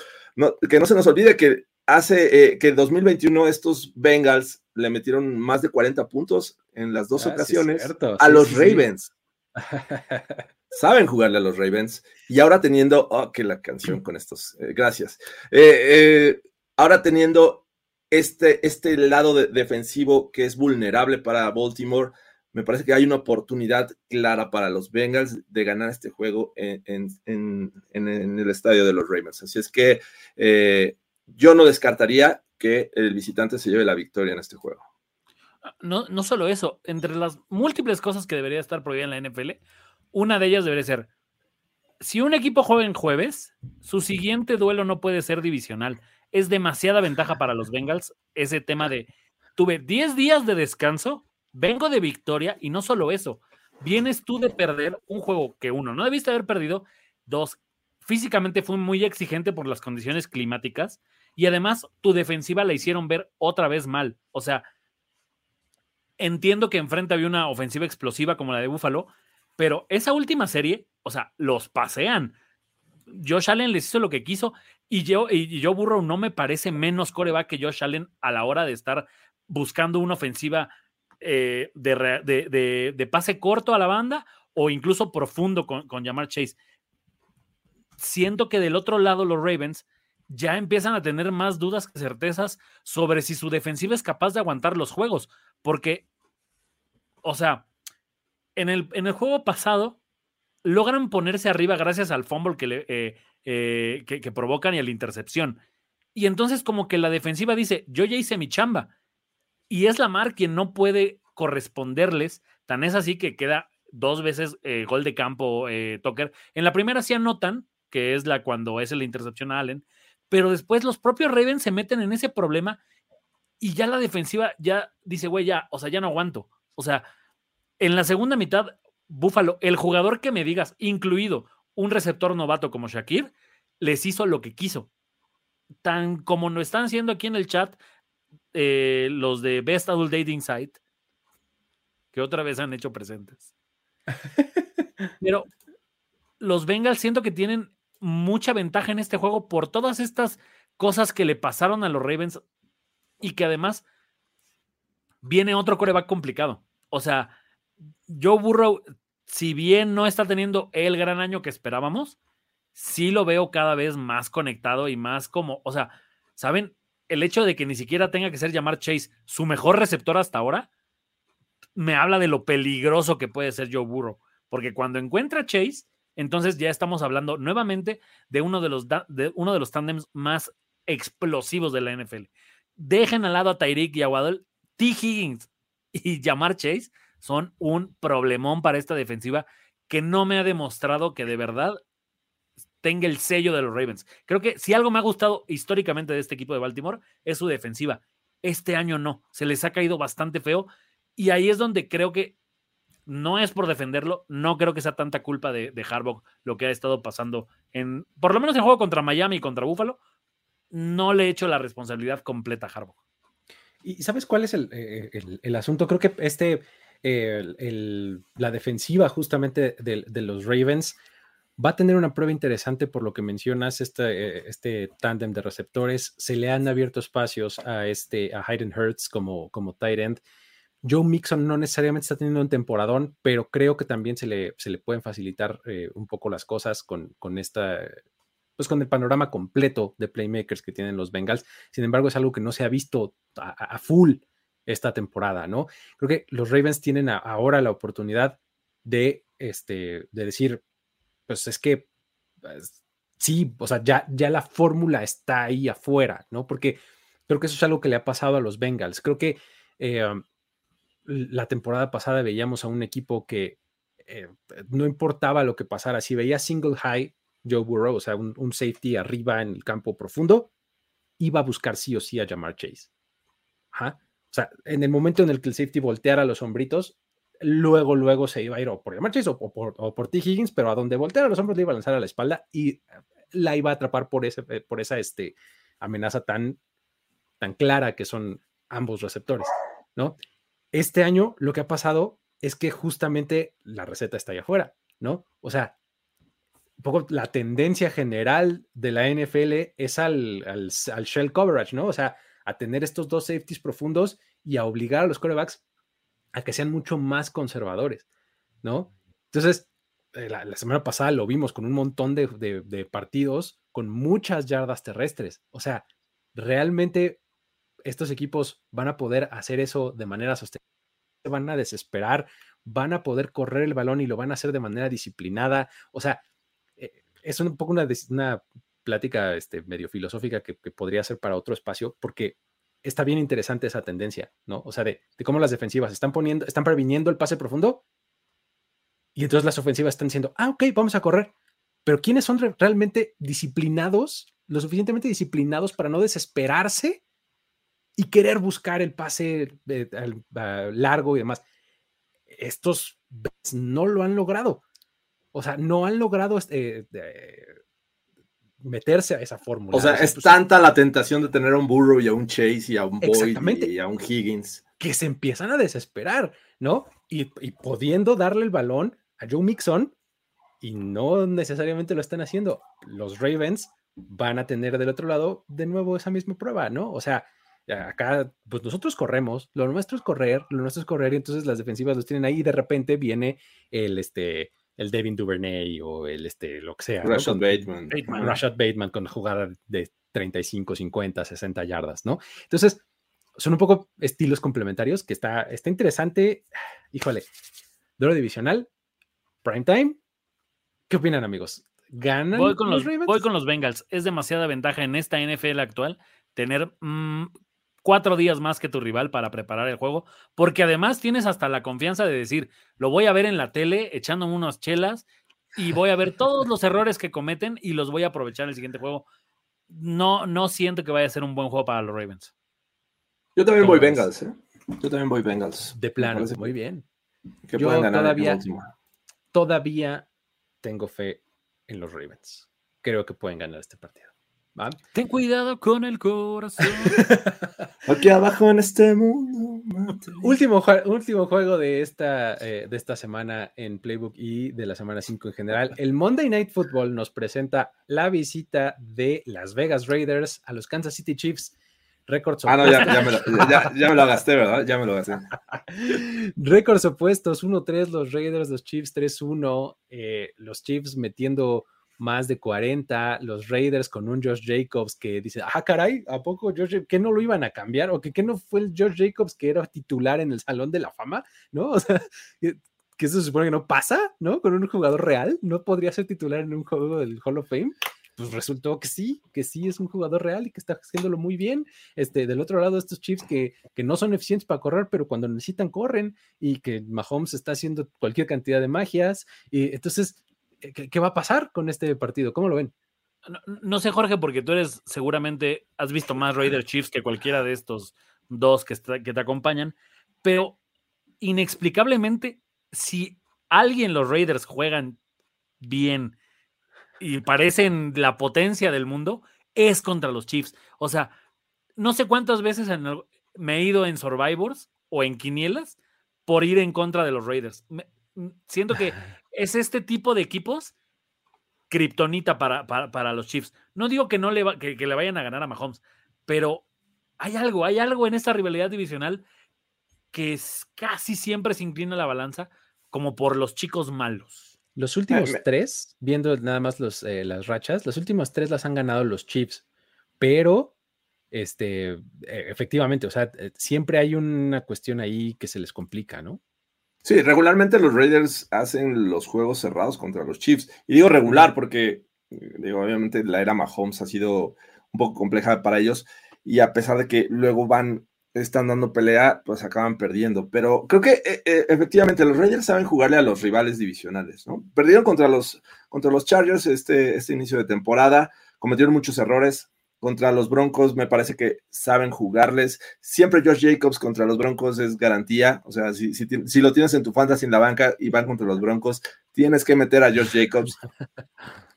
que no se nos olvide que hace eh, que en 2021 estos Bengals le metieron más de 40 puntos en las dos ah, ocasiones a los Ravens. Saben jugarle a los Ravens y ahora teniendo, oh, que la canción con estos, eh, gracias. Eh, ahora teniendo este, este lado defensivo que es vulnerable para Baltimore, me parece que hay una oportunidad clara para los Bengals de ganar este juego en, en el estadio de los Ravens. Así es que yo no descartaría que el visitante se lleve la victoria en este juego. Ah, no, no solo eso, entre las múltiples cosas que debería estar prohibida en la NFL, una de ellas debería ser, si un equipo juega en jueves, su siguiente duelo no puede ser divisional. Es demasiada ventaja para los Bengals ese tema de, tuve 10 días de descanso, vengo de victoria y no solo eso, vienes tú de perder un juego que uno no debiste haber perdido, dos, físicamente fue muy exigente por las condiciones climáticas y además tu defensiva la hicieron ver otra vez mal. O sea, entiendo que enfrente había una ofensiva explosiva como la de Buffalo, pero esa última serie, o sea, los pasean. Josh Allen les hizo lo que quiso y yo, y yo Burrow no me parece menos coreback que Josh Allen a la hora de estar buscando una ofensiva eh, de, pase corto a la banda o incluso profundo con, con Jamar Chase. Siento que del otro lado los Ravens ya empiezan a tener más dudas que certezas sobre si su defensiva es capaz de aguantar los juegos. Porque, o sea, en el, en el juego pasado, logran ponerse arriba gracias al fumble que, le, eh, eh, que, provocan y a la intercepción. Y entonces como que la defensiva dice, yo ya hice mi chamba. Y es Lamar quien no puede corresponderles. Tan es así que queda dos veces eh, gol de campo Tucker. En la primera sí anotan, que es la cuando es la intercepción a Allen, pero después los propios Ravens se meten en ese problema y ya la defensiva ya dice, güey, ya, o sea, ya no aguanto. O sea, en la segunda mitad, Búfalo, el jugador que me digas, incluido un receptor novato como Shakir, les hizo lo que quiso. Tan como lo están haciendo aquí en el chat eh, los de Best Adult Dating Site, que otra vez han hecho presentes. Pero los Bengals siento que tienen mucha ventaja en este juego por todas estas cosas que le pasaron a los Ravens y que además viene otro coreback complicado. O sea, Joe Burrow, si bien no está teniendo el gran año que esperábamos, sí lo veo cada vez más conectado y más como, o sea, ¿saben? El hecho de que ni siquiera tenga que ser llamar Chase su mejor receptor hasta ahora, me habla de lo peligroso que puede ser Joe Burrow. Porque cuando encuentra Chase, entonces ya estamos hablando nuevamente de uno de los, uno de los tándems más explosivos de la NFL. Dejen al lado a Tyreek y a T. Higgins y llamar Chase son un problemón para esta defensiva que no me ha demostrado que de verdad tenga el sello de los Ravens. Creo que si algo me ha gustado históricamente de este equipo de Baltimore es su defensiva. Este año no, se les ha caído bastante feo y ahí es donde creo que no es por defenderlo, no creo que sea tanta culpa de, de lo que ha estado pasando en, por lo menos en juego contra Miami y contra Buffalo, no le he hecho la responsabilidad completa a Harbaugh. ¿Y sabes cuál es el, eh, el, el asunto? Creo que este, el, la defensiva justamente de, los Ravens va a tener una prueba interesante por lo que mencionas, este, eh, este tándem de receptores. Se le han abierto espacios a, este, a Hayden Hurts como, como tight end. Joe Mixon no necesariamente está teniendo un temporadón, pero creo que también se le, se le pueden facilitar eh, un poco las cosas con, con esta, pues con el panorama completo de playmakers que tienen los Bengals. Sin embargo, es algo que no se ha visto a full esta temporada, ¿no? Creo que los Ravens tienen ahora la oportunidad de, este, de decir, pues es que pues, sí, o sea, ya, ya la fórmula está ahí afuera, ¿no? Porque creo que eso es algo que le ha pasado a los Bengals. Creo que eh, la temporada pasada veíamos a un equipo que eh, no importaba lo que pasara, si veía single high, Joe Burrow, o sea, un, un, safety arriba en el campo profundo, iba a buscar sí o sí a llamar Chase. Ajá. O sea, en el momento en el que el safety volteara los hombritos, luego, luego se iba a ir o por llamar Chase o, por, o por T. Higgins, pero a donde volteara los hombros le iba a lanzar a la espalda y la iba a atrapar por, ese, por esa este, amenaza tan, tan clara que son ambos receptores, ¿no? Este año lo que ha pasado es que justamente la receta está allá afuera, ¿no? O sea, un poco la tendencia general de la NFL es al, al, al, shell coverage, ¿no? O sea, a tener estos dos safeties profundos y a obligar a los corebacks a que sean mucho más conservadores, ¿no? Entonces, eh, la, semana pasada lo vimos con un montón de, partidos con muchas yardas terrestres. O sea, realmente estos equipos van a poder hacer eso de manera sostenible, van a desesperar, van a poder correr el balón y lo van a hacer de manera disciplinada. O sea, es un poco una, una plática este, medio filosófica que, podría ser para otro espacio, porque está bien interesante esa tendencia, ¿no? O sea, de, cómo las defensivas están poniendo, están previniendo el pase profundo y entonces las ofensivas están diciendo, ah, ok, vamos a correr. Pero ¿quiénes son re realmente disciplinados, lo suficientemente disciplinados para no desesperarse y querer buscar el pase eh, uh, largo y demás? Estos no lo han logrado. O sea, no han logrado eh, eh, meterse a esa fórmula. O sea, es pues, tanta la tentación de tener a un Burrow y a un Chase y a un Boyd y a un Higgins. Que se empiezan a desesperar, ¿no? Y, y, pudiendo darle el balón a Joe Mixon y no necesariamente lo están haciendo. Los Ravens van a tener del otro lado de nuevo esa misma prueba, ¿no? O sea, acá, pues nosotros corremos, lo nuestro es correr, lo nuestro es correr, y entonces las defensivas los tienen ahí y de repente viene el, este, el Devin Duvernay o el este, lo que sea. Rashad ¿no? Bateman. Bateman. Rashad Bateman con jugada de 35, 50, 60 yardas, ¿no? Entonces, son un poco estilos complementarios que está, está interesante. Híjole, duelo divisional, prime time, ¿Qué opinan, amigos? ¿Ganan Voy con los, los, Ravens? voy con los Bengals. Es demasiada ventaja en esta NFL actual tener mm, cuatro días más que tu rival para preparar el juego, porque además tienes hasta la confianza de decir, lo voy a ver en la tele echándome unas chelas y voy a ver todos los errores que cometen y los voy a aprovechar en el siguiente juego. No, no siento que vaya a ser un buen juego para los Ravens. Yo también ¿Cómo voy ves? Bengals, ¿eh? Yo también voy Bengals. De plano, muy bien. Que Yo pueden ganar todavía-. Todavía tengo fe en los Ravens. Creo que pueden ganar este partido. ¿Va? Ten cuidado con el corazón. Aquí abajo en este mundo. mate. Último, último juego de esta, eh, de esta semana en Playbook y de la semana 5 en general. El Monday Night Football nos presenta la visita de Las Vegas Raiders a los Kansas City Chiefs. Récords Ah, no, ya, opuestos. ya, me lo, ya, ya me lo gasté, ¿verdad? Ya me lo gasté. Récords opuestos, 1-3 los Raiders, los Chiefs 3-1, eh, los Chiefs metiendo más de 40, los Raiders con un Josh Jacobs que dice, ah, caray, ¿a poco Josh, Ja- que no lo iban a cambiar? ¿O que, que no fue el Josh Jacobs que era titular en el Salón de la Fama? ¿No? O sea, que, eso se supone que no pasa, ¿no? Con un jugador real, ¿no podría ser titular en un juego del Hall of Fame? Pues resultó que sí, que sí es un jugador real y que está haciéndolo muy bien. Este, del otro lado, estos Chiefs que, que no son eficientes para correr, pero cuando necesitan corren y que Mahomes está haciendo cualquier cantidad de magias. Y entonces, ¿qué, qué va a pasar con este partido? ¿Cómo lo ven? No, no sé, Jorge, porque tú eres seguramente, has visto más Raider Chiefs que cualquiera de estos dos que, está- que te acompañan, pero inexplicablemente, si alguien los Raiders juegan bien y parecen la potencia del mundo, es contra los Chiefs. O sea, no sé cuántas veces en el- me he ido en Survivors o en Quinielas por ir en contra de los Raiders. Me- siento que es este tipo de equipos kriptonita para, para, para los Chiefs. No digo que no le, va- que, que le vayan a ganar a Mahomes, pero hay algo, hay algo en esta rivalidad divisional que es- casi siempre se inclina la balanza como por los chicos malos. Los últimos me- tres, viendo nada más los, eh, las rachas, los últimos tres las han ganado los Chiefs, pero este, eh, efectivamente, o sea, eh, siempre hay una cuestión ahí que se les complica, ¿no? Sí, regularmente los Raiders hacen los juegos cerrados contra los Chiefs. Y digo regular porque, eh, digo, obviamente la era Mahomes ha sido un poco compleja para ellos. Y a pesar de que luego van, están dando pelea, pues acaban perdiendo. Pero creo que eh, eh, efectivamente los Raiders saben jugarle a los rivales divisionales, ¿no? Perdieron contra los, contra los Chargers este, este inicio de temporada, cometieron muchos errores. Contra los Broncos me parece que saben jugarles. Siempre Josh Jacobs contra los Broncos es garantía. O sea, si, si, si lo tienes en tu fantasy en la banca y van contra los Broncos, tienes que meter a Josh Jacobs.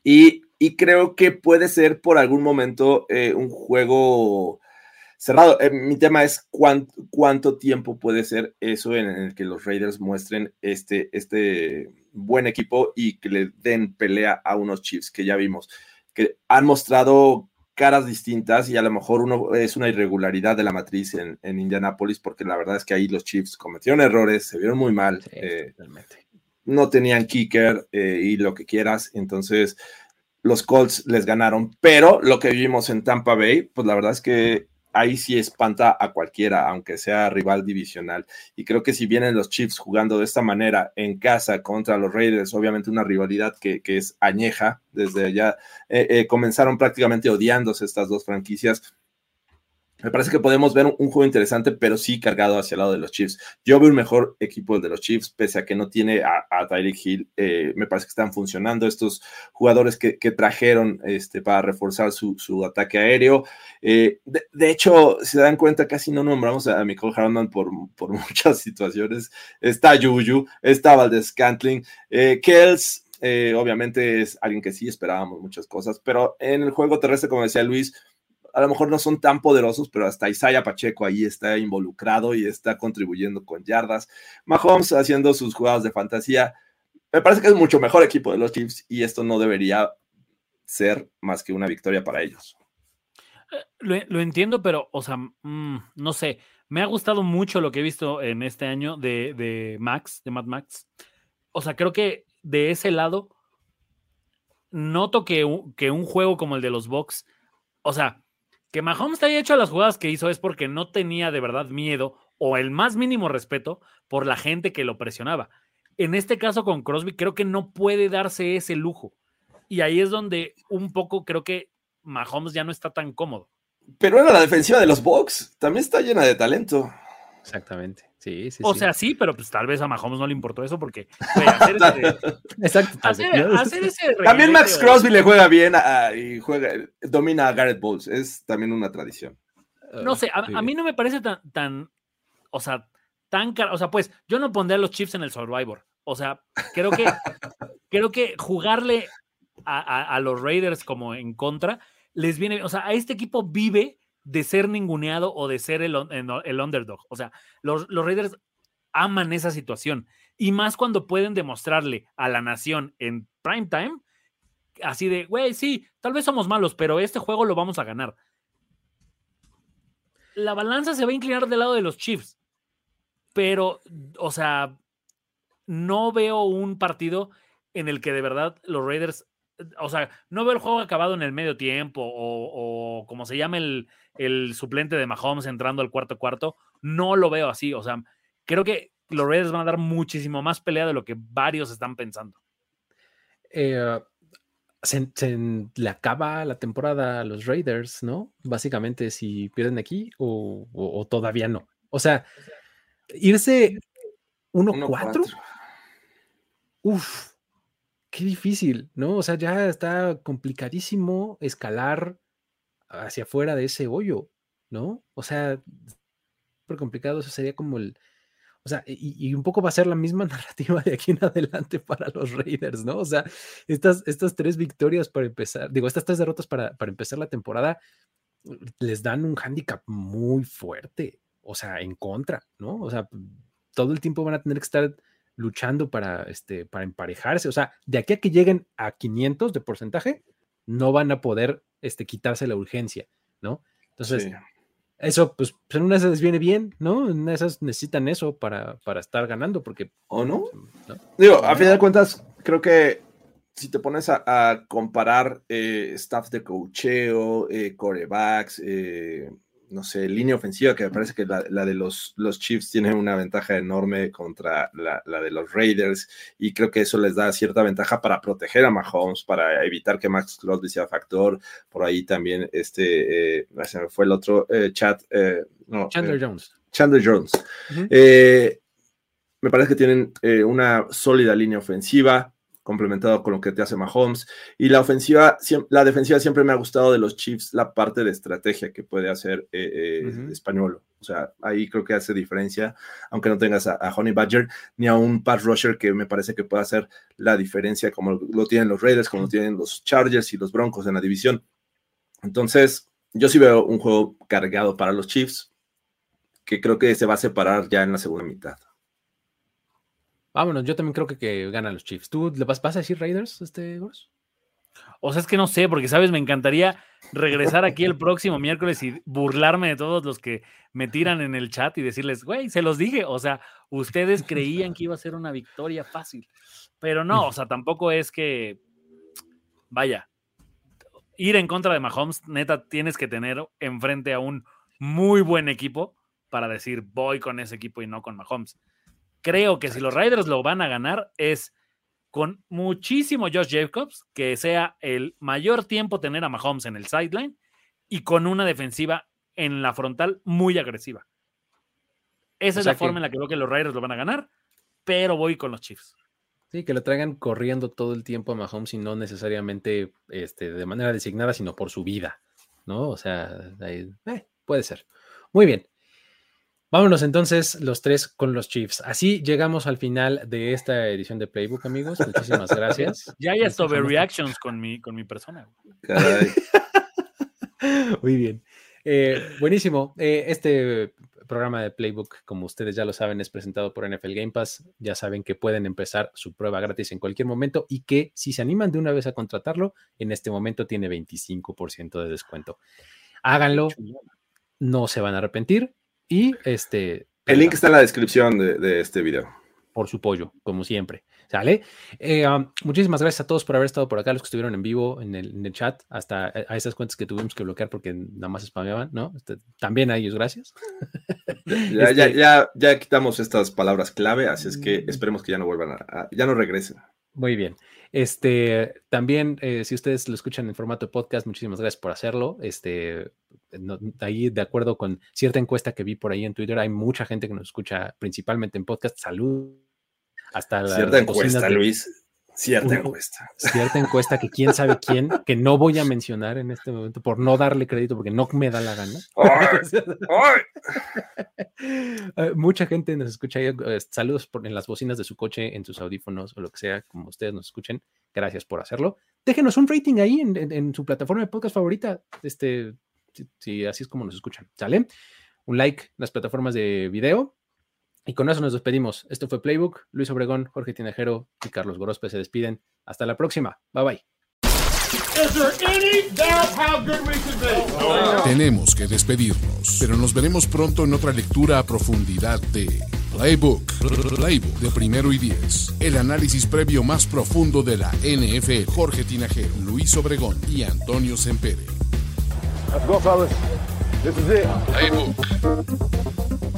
Y, y creo que puede ser por algún momento eh, un juego cerrado. Eh, mi tema es cuán- cuánto tiempo puede ser eso en, el que los Raiders muestren este, este buen equipo y que le den pelea a unos Chiefs que ya vimos, que han mostrado caras distintas y a lo mejor uno es una irregularidad de la matriz en, en Indianápolis porque la verdad es que ahí los Chiefs cometieron errores, se vieron muy mal. Sí, eh, no tenían kicker eh, y lo que quieras. Entonces, los Colts les ganaron. Pero lo que vimos en Tampa Bay, pues la verdad es que ahí sí espanta a cualquiera, aunque sea rival divisional. Y creo que si vienen los Chiefs jugando de esta manera en casa contra los Raiders, obviamente una rivalidad que, es añeja, desde ya eh, eh, comenzaron prácticamente odiándose estas dos franquicias. Me parece que podemos ver un, juego interesante, pero sí cargado hacia el lado de los Chiefs. Yo veo un mejor equipo de los Chiefs, pese a que no tiene a, a Tyreek Hill. Eh, me parece que están funcionando estos jugadores que, trajeron este, para reforzar su, ataque aéreo. Eh, de, hecho, se dan cuenta, casi no nombramos a Michael Harman por, muchas situaciones. Está Juju, está Valdez Cantling, eh, Kells. Eh, obviamente es alguien que sí esperábamos muchas cosas, pero en el juego terrestre, como decía Luis, a lo mejor no son tan poderosos, pero hasta Isaiah Pacheco ahí está involucrado y está contribuyendo con yardas. Mahomes haciendo sus jugadas de fantasía. Me parece que es mucho mejor equipo de los Chiefs y esto no debería ser más que una victoria para ellos. Lo, lo entiendo, pero, o sea, mmm, no sé. Me ha gustado mucho lo que he visto en este año de, de Max, de Mad Max. O sea, creo que de ese lado noto que que un juego como el de los Bucks, o sea, que Mahomes te haya hecho las jugadas que hizo es porque no tenía de verdad miedo o el más mínimo respeto por la gente que lo presionaba. En este caso con Crosby, creo que no puede darse ese lujo. Y ahí es donde un poco creo que Mahomes ya no está tan cómodo. Pero era la defensiva de los Bucks, también está llena de talento. Exactamente. Sí, sí, o sí. sea, sí, pero pues tal vez a Mahomes no le importó eso porque güey, hacer, ese, Exacto. tal hacer, vez, ¿no? hacer ese También Max Crosby le juega bien a- y juega, domina a Garrett Bowles. Es también una tradición. No sé, a, Sí. a mí no me parece tan, tan, o sea, tan caro. O sea, pues yo no pondría a los Chiefs en el Survivor. O sea, creo que, creo que jugarle a, a- a los Raiders como en contra les viene, o sea, a este equipo vive de ser ninguneado o de ser el, el underdog. O sea, los, los Raiders aman esa situación. Y más cuando pueden demostrarle a la nación en prime time, así de, güey, sí, tal vez somos malos, pero este juego lo vamos a ganar la balanza se va a inclinar del lado de los Chiefs. Pero, o sea, no veo un partido en el que de verdad los Raiders, o sea, no veo el juego acabado en el medio tiempo o, o como se llama el, el suplente de Mahomes entrando al cuarto cuarto. No lo veo así. O sea, creo que los Raiders van a dar muchísimo más pelea de lo que varios están pensando. Eh, se, se le acaba la temporada a los Raiders, ¿no? Básicamente, si pierden aquí o, o- o todavía no. O sea, irse 1-4, 1-4. Qué difícil, ¿no? O sea, ya está complicadísimo escalar hacia afuera de ese hoyo, ¿no? O sea, súper complicado, eso sería como el, o sea, y, y un poco va a ser la misma narrativa de aquí en adelante para los Raiders, ¿no? O sea, estas, estas tres victorias para empezar, digo, estas tres derrotas para, para empezar la temporada les dan un hándicap muy fuerte, o sea, en contra, ¿no? O sea, todo el tiempo van a tener que estar luchando para, este, para emparejarse, o sea, de aquí a que lleguen a 500 de porcentaje, no van a poder este, quitarse la urgencia, ¿no? Entonces, Sí. eso, pues, en una de esas les viene bien, ¿no? En una de esas necesitan eso para, para estar ganando, porque, ¿O no? ¿no? Digo, a final de cuentas, creo que si te pones a, a comparar eh, staff de cocheo, eh, corebacks, eh, no sé, línea ofensiva, que me parece que la, la de los, los Chiefs tiene una ventaja enorme contra la, la de los Raiders, y creo que eso les da cierta ventaja para proteger a Mahomes, para evitar que Max Crosby sea factor. Por ahí también, este, eh, se me fue el otro eh, chat, eh, no, Chandler Jones. Chandler Jones. Me parece que tienen una sólida línea ofensiva, complementado con lo que te hace Mahomes. Y la ofensiva, la defensiva siempre me ha gustado de los Chiefs, la parte de estrategia que puede hacer eh, eh. Español. O sea, ahí creo que hace diferencia, aunque no tengas a, a Honey Badger ni a un pass rusher que me parece que puede hacer la diferencia, como lo tienen los Raiders, como lo tienen los Chargers y los Broncos en la división. Entonces, yo sí veo un juego cargado para los Chiefs, que creo que se va a separar ya en la segunda mitad. Vámonos, yo también creo que, que ganan los Chiefs. ¿Tú le vas, a decir Raiders, este, Gors? O sea, es que no sé, porque, ¿sabes? Me encantaría regresar aquí el próximo miércoles y burlarme de todos los que me tiran en el chat y decirles, güey, se los dije. O sea, ustedes creían que iba a ser una victoria fácil. Pero no, o sea, tampoco es que, vaya, ir en contra de Mahomes, neta, tienes que tener enfrente a un muy buen equipo para decir, voy con ese equipo y no con Mahomes. Creo que si los Raiders lo van a ganar es con muchísimo Josh Jacobs, que sea el mayor tiempo tener a Mahomes en el sideline y con una defensiva en la frontal muy agresiva. Esa O es la forma en la que veo que los Raiders lo van a ganar, pero voy con los Chiefs. Sí, que lo traigan corriendo todo el tiempo a Mahomes y no necesariamente este, de manera designada, sino por su vida, ¿no? O sea, ahí, eh, puede ser. Muy bien. Vámonos entonces los tres con los Chiefs. Así llegamos al final de esta edición de Playbook, amigos. Muchísimas gracias. Ya hay hasta overreactions con mi, con mi persona. Caray. Muy bien. Eh, buenísimo. Eh, este programa de Playbook, como ustedes ya lo saben, es presentado por NFL Game Pass. Ya saben que pueden empezar su prueba gratis en cualquier momento y que si se animan de una vez a contratarlo, en este momento tiene 25% de descuento. Háganlo, no se van a arrepentir y este... El link está en la descripción de, de este video. por su pollo, como siempre. ¿Sale? Eh, um, muchísimas gracias a todos por haber estado por acá, los que estuvieron en vivo en el, en el chat, hasta a esas cuentas que tuvimos que bloquear porque nada más spameaban, ¿no? Este, también a ellos, gracias. Ya, ya, ya, ya quitamos estas palabras clave, así es que esperemos que ya no vuelvan a, a- ya no regresen. Muy bien. Este, también, eh, si ustedes lo escuchan en formato de podcast, muchísimas gracias por hacerlo. Este, no- ahí, de acuerdo con cierta encuesta que vi por ahí en Twitter, hay mucha gente que nos escucha principalmente en podcast. Salud. Hasta las Cierta encuesta, de- Luis. Cierta encuesta. Cierta encuesta que quién sabe quién, que no voy a mencionar en este momento por no darle crédito porque no me da la gana. ¡Ay! ¡Ay! Eh, Mucha gente nos escucha. ahí, eh, Saludos por, en las bocinas de su coche, en sus audífonos o lo que sea, como ustedes nos escuchen. Gracias por hacerlo. Déjenos un rating ahí en, en- en su plataforma de podcast favorita. Este, si, si así es como nos escuchan. ¿Sale? Un like en las plataformas de video. Y con eso nos despedimos. Esto fue Playbook. Luis Obregón, Jorge Tinajero y Carlos Gorospe se despiden. Hasta la próxima. Bye bye. Tenemos que despedirnos, pero nos veremos pronto en otra lectura a profundidad de Playbook. Playbook de primero y diez. El análisis previo más profundo de la NFL. Jorge Tinajero, Luis Obregón y Antonio Sempere. Let's go, fellas. This is it. Playbook.